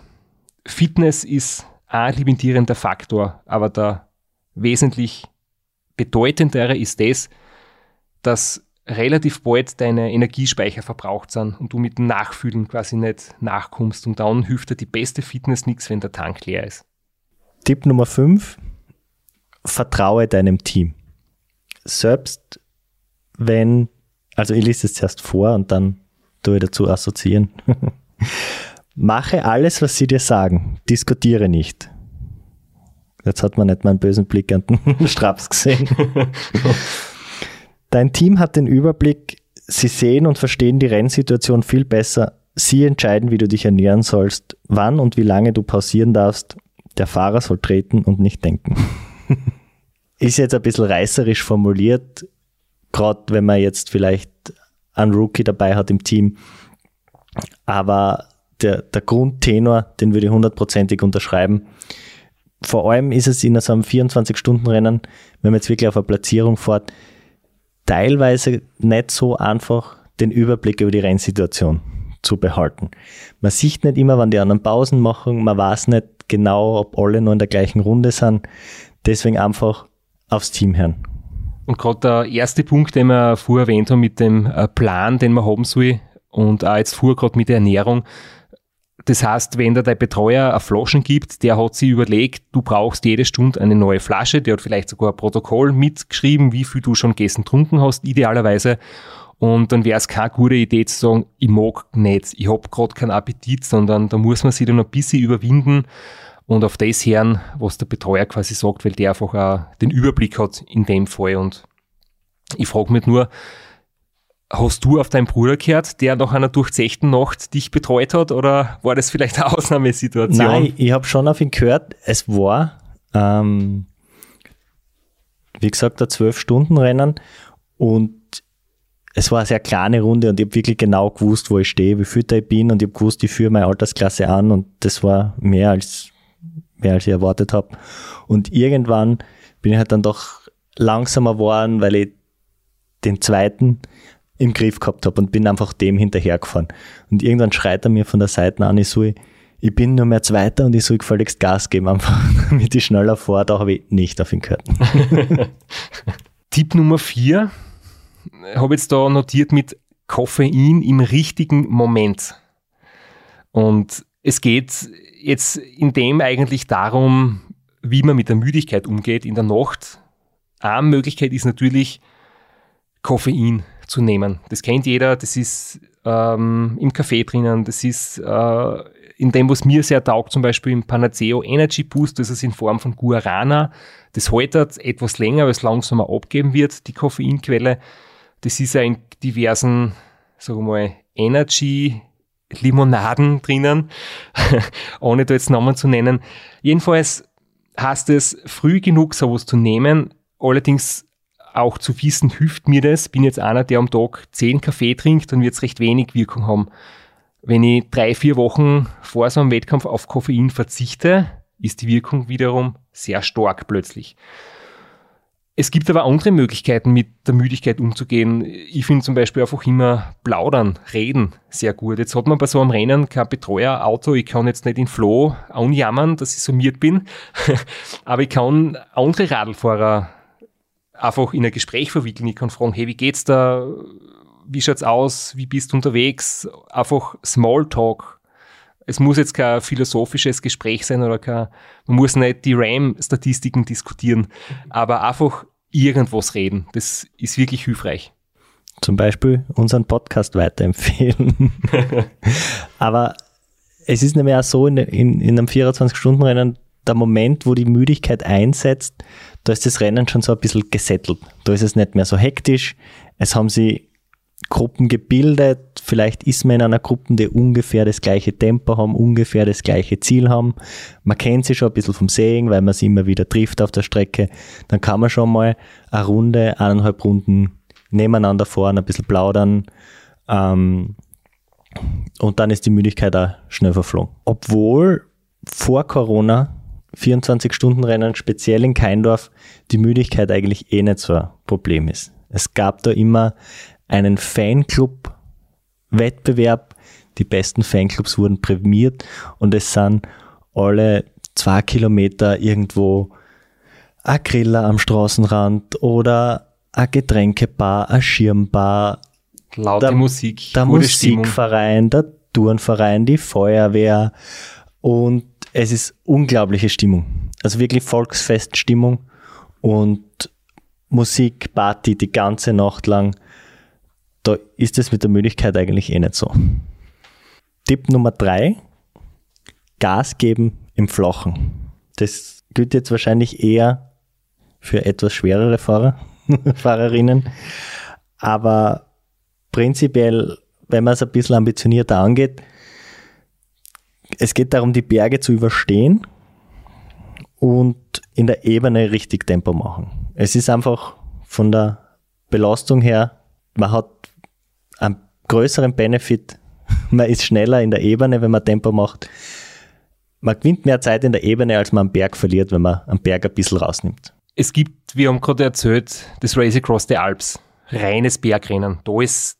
Fitness ist ein limitierender Faktor, aber der wesentlich bedeutendere ist das, dass relativ bald deine Energiespeicher verbraucht sind und du mit dem Nachfühlen quasi nicht nachkommst. Und dann hilft dir die beste Fitness nichts, wenn der Tank leer ist. Tipp Nummer 5. Vertraue deinem Team. Selbst wenn, also ich lese es zuerst vor und dann tue ich dazu assoziieren. Mache alles, was sie dir sagen. Diskutiere nicht. Jetzt hat man nicht meinen bösen Blick an den Straps gesehen. Dein Team hat den Überblick, sie sehen und verstehen die Rennsituation viel besser. Sie entscheiden, wie du dich ernähren sollst, wann und wie lange du pausieren darfst. Der Fahrer soll treten und nicht denken. Ist jetzt ein bisschen reißerisch formuliert, gerade wenn man jetzt vielleicht einen Rookie dabei hat im Team. Aber der, der Grundtenor, den würde ich hundertprozentig unterschreiben. Vor allem ist es in so einem 24-Stunden-Rennen, wenn man jetzt wirklich auf eine Platzierung fährt, teilweise nicht so einfach, den Überblick über die Rennsituation zu behalten. Man sieht nicht immer, wann die anderen Pausen machen, man weiß nicht genau, ob alle nur in der gleichen Runde sind. Deswegen einfach aufs Team hören. Und gerade der erste Punkt, den wir vorher erwähnt haben mit dem äh, Plan, den man haben soll und auch jetzt vorher gerade mit der Ernährung. Das heißt, wenn da der Betreuer eine Flaschen gibt, der hat sich überlegt, du brauchst jede Stunde eine neue Flasche, der hat vielleicht sogar ein Protokoll mitgeschrieben, wie viel du schon gegessen, trunken hast, idealerweise. Und dann wäre es keine gute Idee zu sagen, ich mag nicht, ich habe gerade keinen Appetit, sondern da muss man sich dann ein bisschen überwinden und auf das hören, was der Betreuer quasi sagt, weil der einfach auch den Überblick hat in dem Fall. Und ich frage mich nur, hast du auf deinen Bruder gehört, der nach einer durchzechten Nacht dich betreut hat oder war das vielleicht eine Ausnahmesituation? Nein, ich habe schon auf ihn gehört. Es war, ähm, wie gesagt, ein Zwölf-Stunden-Rennen und es war eine sehr kleine Runde und ich habe wirklich genau gewusst, wo ich stehe, wie fit ich bin und ich habe gewusst, ich führe meine Altersklasse an und das war mehr als mehr als ich erwartet habe. Und irgendwann bin ich halt dann doch langsamer geworden, weil ich den zweiten im Griff gehabt habe und bin einfach dem hinterhergefahren. Und irgendwann schreit er mir von der Seite an, ich soll, ich bin nur mehr Zweiter und ich soll gefälligst Gas geben, einfach damit ich schneller fahre, da habe ich nicht auf ihn gehört. Tipp Nummer vier habe jetzt da notiert mit Koffein im richtigen Moment. Und es geht jetzt in dem eigentlich darum, wie man mit der Müdigkeit umgeht in der Nacht. Eine Möglichkeit ist natürlich, Koffein zu nehmen. Das kennt jeder, das ist ähm, im Kaffee drinnen, das ist äh, in dem, was mir sehr taugt, zum Beispiel im Panaceo Energy Boost, das ist in Form von Guarana. Das haltet etwas länger, weil es langsamer abgeben wird, die Koffeinquelle. Das ist ja in diversen, sagen wir mal, Energy Limonaden drinnen, ohne da jetzt Namen zu nennen. Jedenfalls heißt es, früh genug sowas zu nehmen, allerdings auch zu wissen, hilft mir das. Bin jetzt einer, der am Tag zehn Kaffee trinkt, dann wird es recht wenig Wirkung haben. Wenn ich drei, vier Wochen vor so einem Wettkampf auf Koffein verzichte, ist die Wirkung wiederum sehr stark plötzlich. Es gibt aber andere Möglichkeiten, mit der Müdigkeit umzugehen. Ich finde zum Beispiel einfach immer plaudern, reden sehr gut. Jetzt hat man bei so einem Rennen kein Betreuerauto. Ich kann jetzt nicht in Floh anjammern, dass ich summiert bin. aber ich kann andere Radlfahrer einfach in ein Gespräch verwickeln. Ich kann fragen, hey, wie geht's da? Wie schaut's aus? Wie bist du unterwegs? Einfach Smalltalk es muss jetzt kein philosophisches Gespräch sein oder kein, man muss nicht die RAM-Statistiken diskutieren, aber einfach irgendwas reden. Das ist wirklich hilfreich. Zum Beispiel unseren Podcast weiterempfehlen. aber es ist nämlich auch so, in, in, in einem 24-Stunden-Rennen, der Moment, wo die Müdigkeit einsetzt, da ist das Rennen schon so ein bisschen gesettelt. Da ist es nicht mehr so hektisch. Es haben sie Gruppen gebildet. Vielleicht ist man in einer Gruppe, die ungefähr das gleiche Tempo haben, ungefähr das gleiche Ziel haben. Man kennt sie schon ein bisschen vom Sehen, weil man sie immer wieder trifft auf der Strecke. Dann kann man schon mal eine Runde, eineinhalb Runden nebeneinander fahren, ein bisschen plaudern. Ähm, und dann ist die Müdigkeit auch schnell verflogen. Obwohl vor Corona 24-Stunden-Rennen, speziell in Keindorf, die Müdigkeit eigentlich eh nicht so ein Problem ist. Es gab da immer einen Fanclub-Wettbewerb. Die besten Fanclubs wurden prämiert und es sind alle zwei Kilometer irgendwo ein Griller am Straßenrand oder ein Getränkebar, ein Schirmbar, laute der, Musik, der Musikverein, der Turnverein, die Feuerwehr und es ist unglaubliche Stimmung. Also wirklich Volksfeststimmung und Musik, Party die ganze Nacht lang da ist es mit der Müdigkeit eigentlich eh nicht so. Tipp Nummer drei, Gas geben im Flachen. Das gilt jetzt wahrscheinlich eher für etwas schwerere Fahrer, Fahrerinnen. Aber prinzipiell, wenn man es ein bisschen ambitionierter angeht, es geht darum, die Berge zu überstehen und in der Ebene richtig Tempo machen. Es ist einfach von der Belastung her, man hat einen größeren Benefit. Man ist schneller in der Ebene, wenn man Tempo macht. Man gewinnt mehr Zeit in der Ebene, als man am Berg verliert, wenn man am Berg ein bisschen rausnimmt. Es gibt, wir haben gerade erzählt, das Race Across the Alps. Reines Bergrennen. Da ist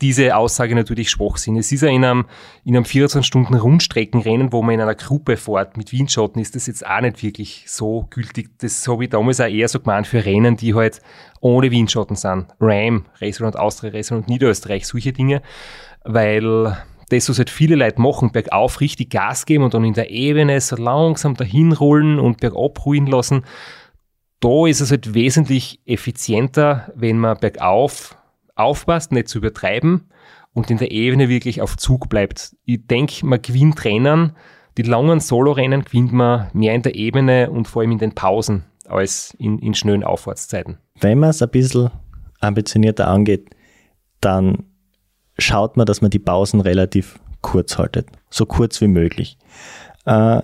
diese Aussage natürlich Schwachsinn. Es ist ja in einem, in einem 24-Stunden-Rundstreckenrennen, wo man in einer Gruppe fährt mit Windschatten, ist das jetzt auch nicht wirklich so gültig. Das habe ich damals auch eher so gemeint für Rennen, die halt ohne Windschatten sind. Ram, Restaurant Austria, Restaurant Niederösterreich, solche Dinge, weil das, was halt viele Leute machen, bergauf richtig Gas geben und dann in der Ebene so langsam dahin rollen und bergab ruhen lassen, da ist es halt wesentlich effizienter, wenn man bergauf aufpasst, nicht zu übertreiben und in der Ebene wirklich auf Zug bleibt. Ich denke, man gewinnt Rennen, die langen Solo-Rennen gewinnt man mehr in der Ebene und vor allem in den Pausen als in, in schnellen Auffahrtszeiten. Wenn man es ein bisschen ambitionierter angeht, dann schaut man, dass man die Pausen relativ kurz haltet. So kurz wie möglich. Äh,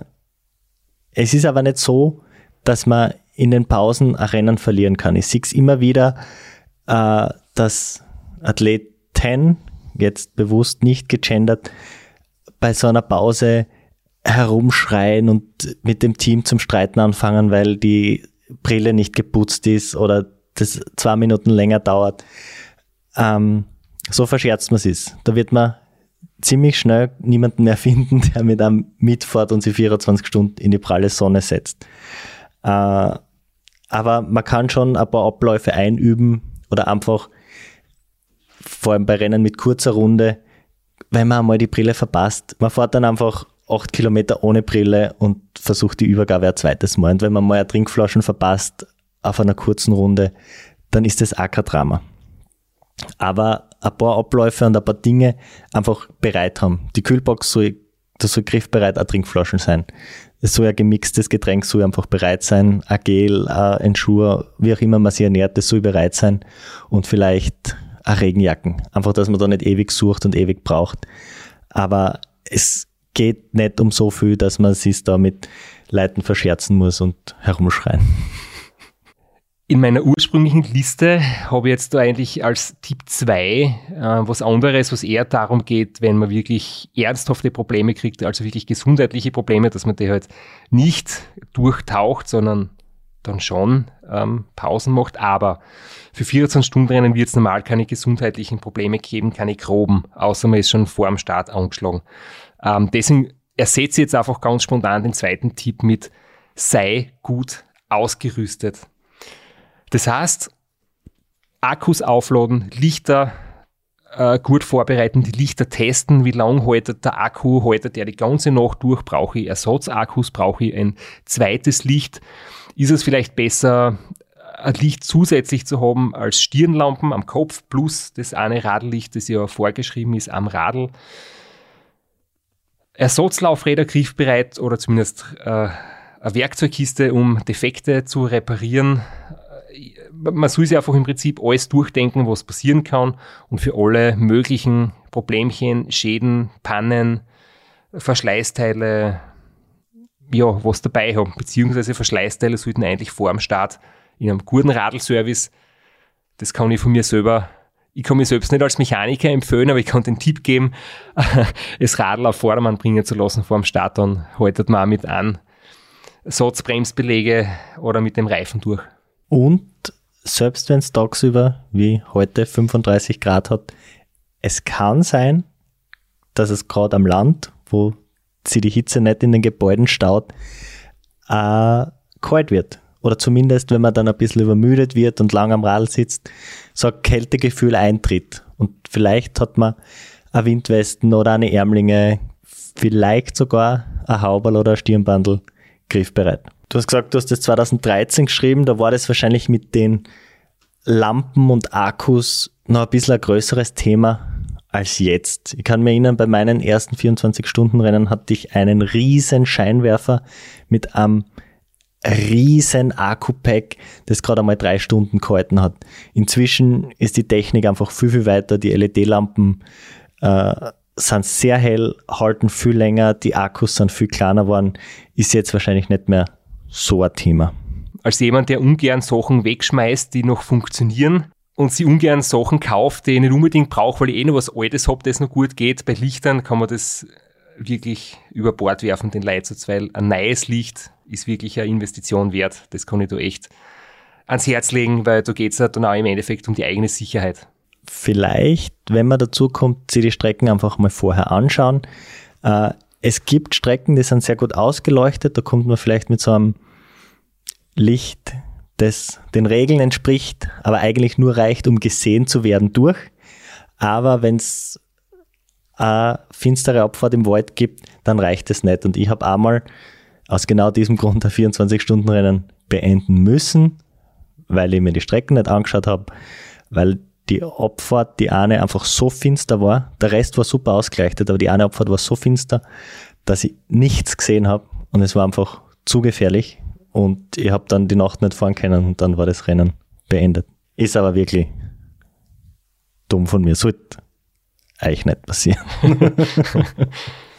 es ist aber nicht so, dass man in den Pausen ein Rennen verlieren kann. Ich sehe es immer wieder, äh, dass Athleten, jetzt bewusst nicht gegendert, bei so einer Pause herumschreien und mit dem Team zum Streiten anfangen, weil die Brille nicht geputzt ist oder das zwei Minuten länger dauert. Ähm, so verscherzt man es. Da wird man ziemlich schnell niemanden mehr finden, der mit einem mitfährt und sie 24 Stunden in die pralle Sonne setzt. Äh, aber man kann schon ein paar Abläufe einüben oder einfach, vor allem bei Rennen mit kurzer Runde, wenn man einmal die Brille verpasst, man fährt dann einfach acht Kilometer ohne Brille und versucht die Übergabe ein zweites Mal. Und wenn man mal eine Trinkflaschen verpasst auf einer kurzen Runde, dann ist das auch kein Drama. Aber ein paar Abläufe und ein paar Dinge einfach bereit haben. Die Kühlbox soll, das soll griffbereit auch Trinkflaschen sein. Es soll ein gemixtes Getränk soll einfach bereit sein. Ein Gel, ein Schuh, wie auch immer man sich ernährt, das soll bereit sein. Und vielleicht eine Regenjacken. Einfach, dass man da nicht ewig sucht und ewig braucht. Aber es geht nicht um so viel, dass man sich da mit Leuten verscherzen muss und herumschreien. In meiner ursprünglichen Liste habe ich jetzt da eigentlich als Tipp 2 äh, was anderes, was eher darum geht, wenn man wirklich ernsthafte Probleme kriegt, also wirklich gesundheitliche Probleme, dass man die halt nicht durchtaucht, sondern dann schon ähm, Pausen macht. Aber für 24-Stunden-Rennen wird es normal keine gesundheitlichen Probleme geben, keine groben, außer man ist schon vor dem Start angeschlagen. Ähm, deswegen ersetze ich jetzt einfach ganz spontan den zweiten Tipp mit sei gut ausgerüstet. Das heißt, Akkus aufladen, Lichter äh, gut vorbereiten, die Lichter testen, wie lang haltet der Akku, haltet der die ganze Nacht durch, brauche ich Ersatzakkus, brauche ich ein zweites Licht. Ist es vielleicht besser, ein Licht zusätzlich zu haben als Stirnlampen am Kopf plus das eine Radlicht, das ja vorgeschrieben ist am Radl. Ersatzlaufräder griffbereit oder zumindest äh, eine Werkzeugkiste, um Defekte zu reparieren man soll sich einfach im Prinzip alles durchdenken, was passieren kann und für alle möglichen Problemchen, Schäden, Pannen, Verschleißteile, ja, was dabei haben. Beziehungsweise Verschleißteile sollten eigentlich vor dem Start in einem guten Radlservice, das kann ich von mir selber, ich kann mich selbst nicht als Mechaniker empfehlen, aber ich kann den Tipp geben, das Radl auf Vordermann bringen zu lassen vor dem Start, dann haltet man auch mit an Satzbremsbelege oder mit dem Reifen durch. Und selbst wenn es tagsüber wie heute 35 Grad hat, es kann sein, dass es gerade am Land, wo sie die Hitze nicht in den Gebäuden staut, äh, kalt wird. Oder zumindest, wenn man dann ein bisschen übermüdet wird und lang am Radl sitzt, so ein Kältegefühl eintritt. Und vielleicht hat man eine Windwesten oder eine Ärmlinge, vielleicht sogar ein Hauberl oder ein Stirnbandel griffbereit. Du hast gesagt, du hast das 2013 geschrieben, da war das wahrscheinlich mit den Lampen und Akkus noch ein bisschen ein größeres Thema als jetzt. Ich kann mir erinnern, bei meinen ersten 24-Stunden-Rennen hatte ich einen riesen Scheinwerfer mit einem riesen Akku-Pack, das gerade einmal drei Stunden gehalten hat. Inzwischen ist die Technik einfach viel, viel weiter. Die LED-Lampen äh, sind sehr hell, halten viel länger, die Akkus sind viel kleiner geworden. Ist jetzt wahrscheinlich nicht mehr so ein Thema. Als jemand, der ungern Sachen wegschmeißt, die noch funktionieren und sie ungern Sachen kauft, die ich nicht unbedingt brauche, weil ich eh noch was Altes habe, das noch gut geht, bei Lichtern kann man das wirklich über Bord werfen, den Leitsatz, weil ein neues Licht ist wirklich eine Investition wert. Das kann ich da echt ans Herz legen, weil da geht es ja dann auch im Endeffekt um die eigene Sicherheit. Vielleicht, wenn man dazu kommt, sich die Strecken einfach mal vorher anschauen. Äh, es gibt Strecken, die sind sehr gut ausgeleuchtet. Da kommt man vielleicht mit so einem Licht, das den Regeln entspricht, aber eigentlich nur reicht, um gesehen zu werden durch. Aber wenn es eine finstere Abfahrt im Wald gibt, dann reicht es nicht. Und ich habe einmal aus genau diesem Grund ein 24-Stunden-Rennen beenden müssen, weil ich mir die Strecken nicht angeschaut habe, weil die Abfahrt, die eine einfach so finster war. Der Rest war super ausgeleuchtet, aber die eine Abfahrt war so finster, dass ich nichts gesehen habe und es war einfach zu gefährlich. Und ich habe dann die Nacht nicht fahren können und dann war das Rennen beendet. Ist aber wirklich dumm von mir. Sollte eigentlich nicht passieren.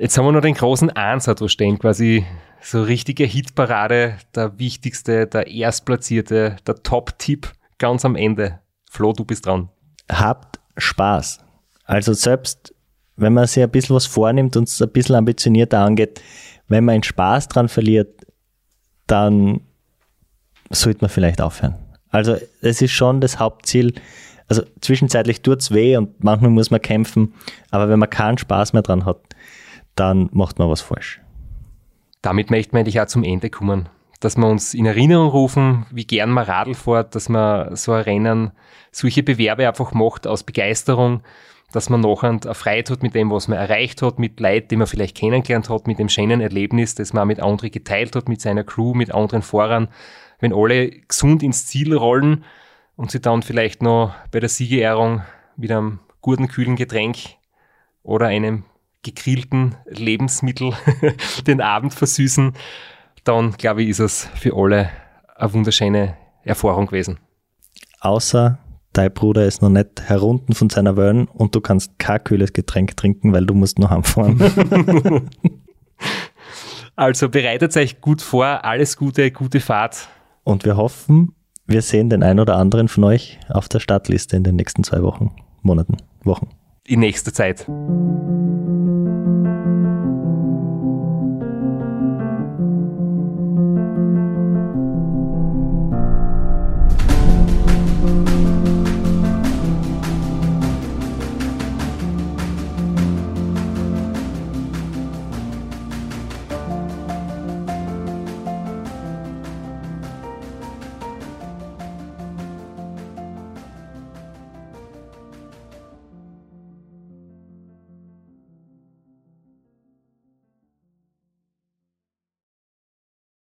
Jetzt haben wir noch den großen Ansatz da stehen, quasi so richtige Hitparade, der wichtigste, der erstplatzierte, der Top-Tipp ganz am Ende. Flo, du bist dran. Habt Spaß. Also selbst wenn man sich ein bisschen was vornimmt und es ein bisschen ambitionierter angeht, wenn man einen Spaß dran verliert, dann sollte man vielleicht aufhören. Also es ist schon das Hauptziel. Also zwischenzeitlich tut's weh und manchmal muss man kämpfen, aber wenn man keinen Spaß mehr dran hat, dann macht man was falsch. Damit möchte man eigentlich auch zum Ende kommen. Dass wir uns in Erinnerung rufen, wie gern man Radl fährt, dass man so ein Rennen, solche Bewerbe einfach macht aus Begeisterung, dass man nachher eine Freude hat mit dem, was man erreicht hat, mit Leid, die man vielleicht kennengelernt hat, mit dem schönen Erlebnis, das man mit anderen geteilt hat, mit seiner Crew, mit anderen Fahrern. Wenn alle gesund ins Ziel rollen und sie dann vielleicht noch bei der Siegerehrung mit einem guten, kühlen Getränk oder einem gegrillten Lebensmittel den Abend versüßen, dann glaube ich, ist es für alle eine wunderschöne Erfahrung gewesen. Außer dein Bruder ist noch nicht herunten von seiner Wellen und du kannst kein kühles Getränk trinken, weil du musst noch heimfahren. Also bereitet euch gut vor, alles Gute, gute Fahrt. und wir hoffen, wir sehen den ein oder anderen von euch auf der Startliste in den nächsten zwei Wochen, Monaten, Wochen. In nächster Zeit.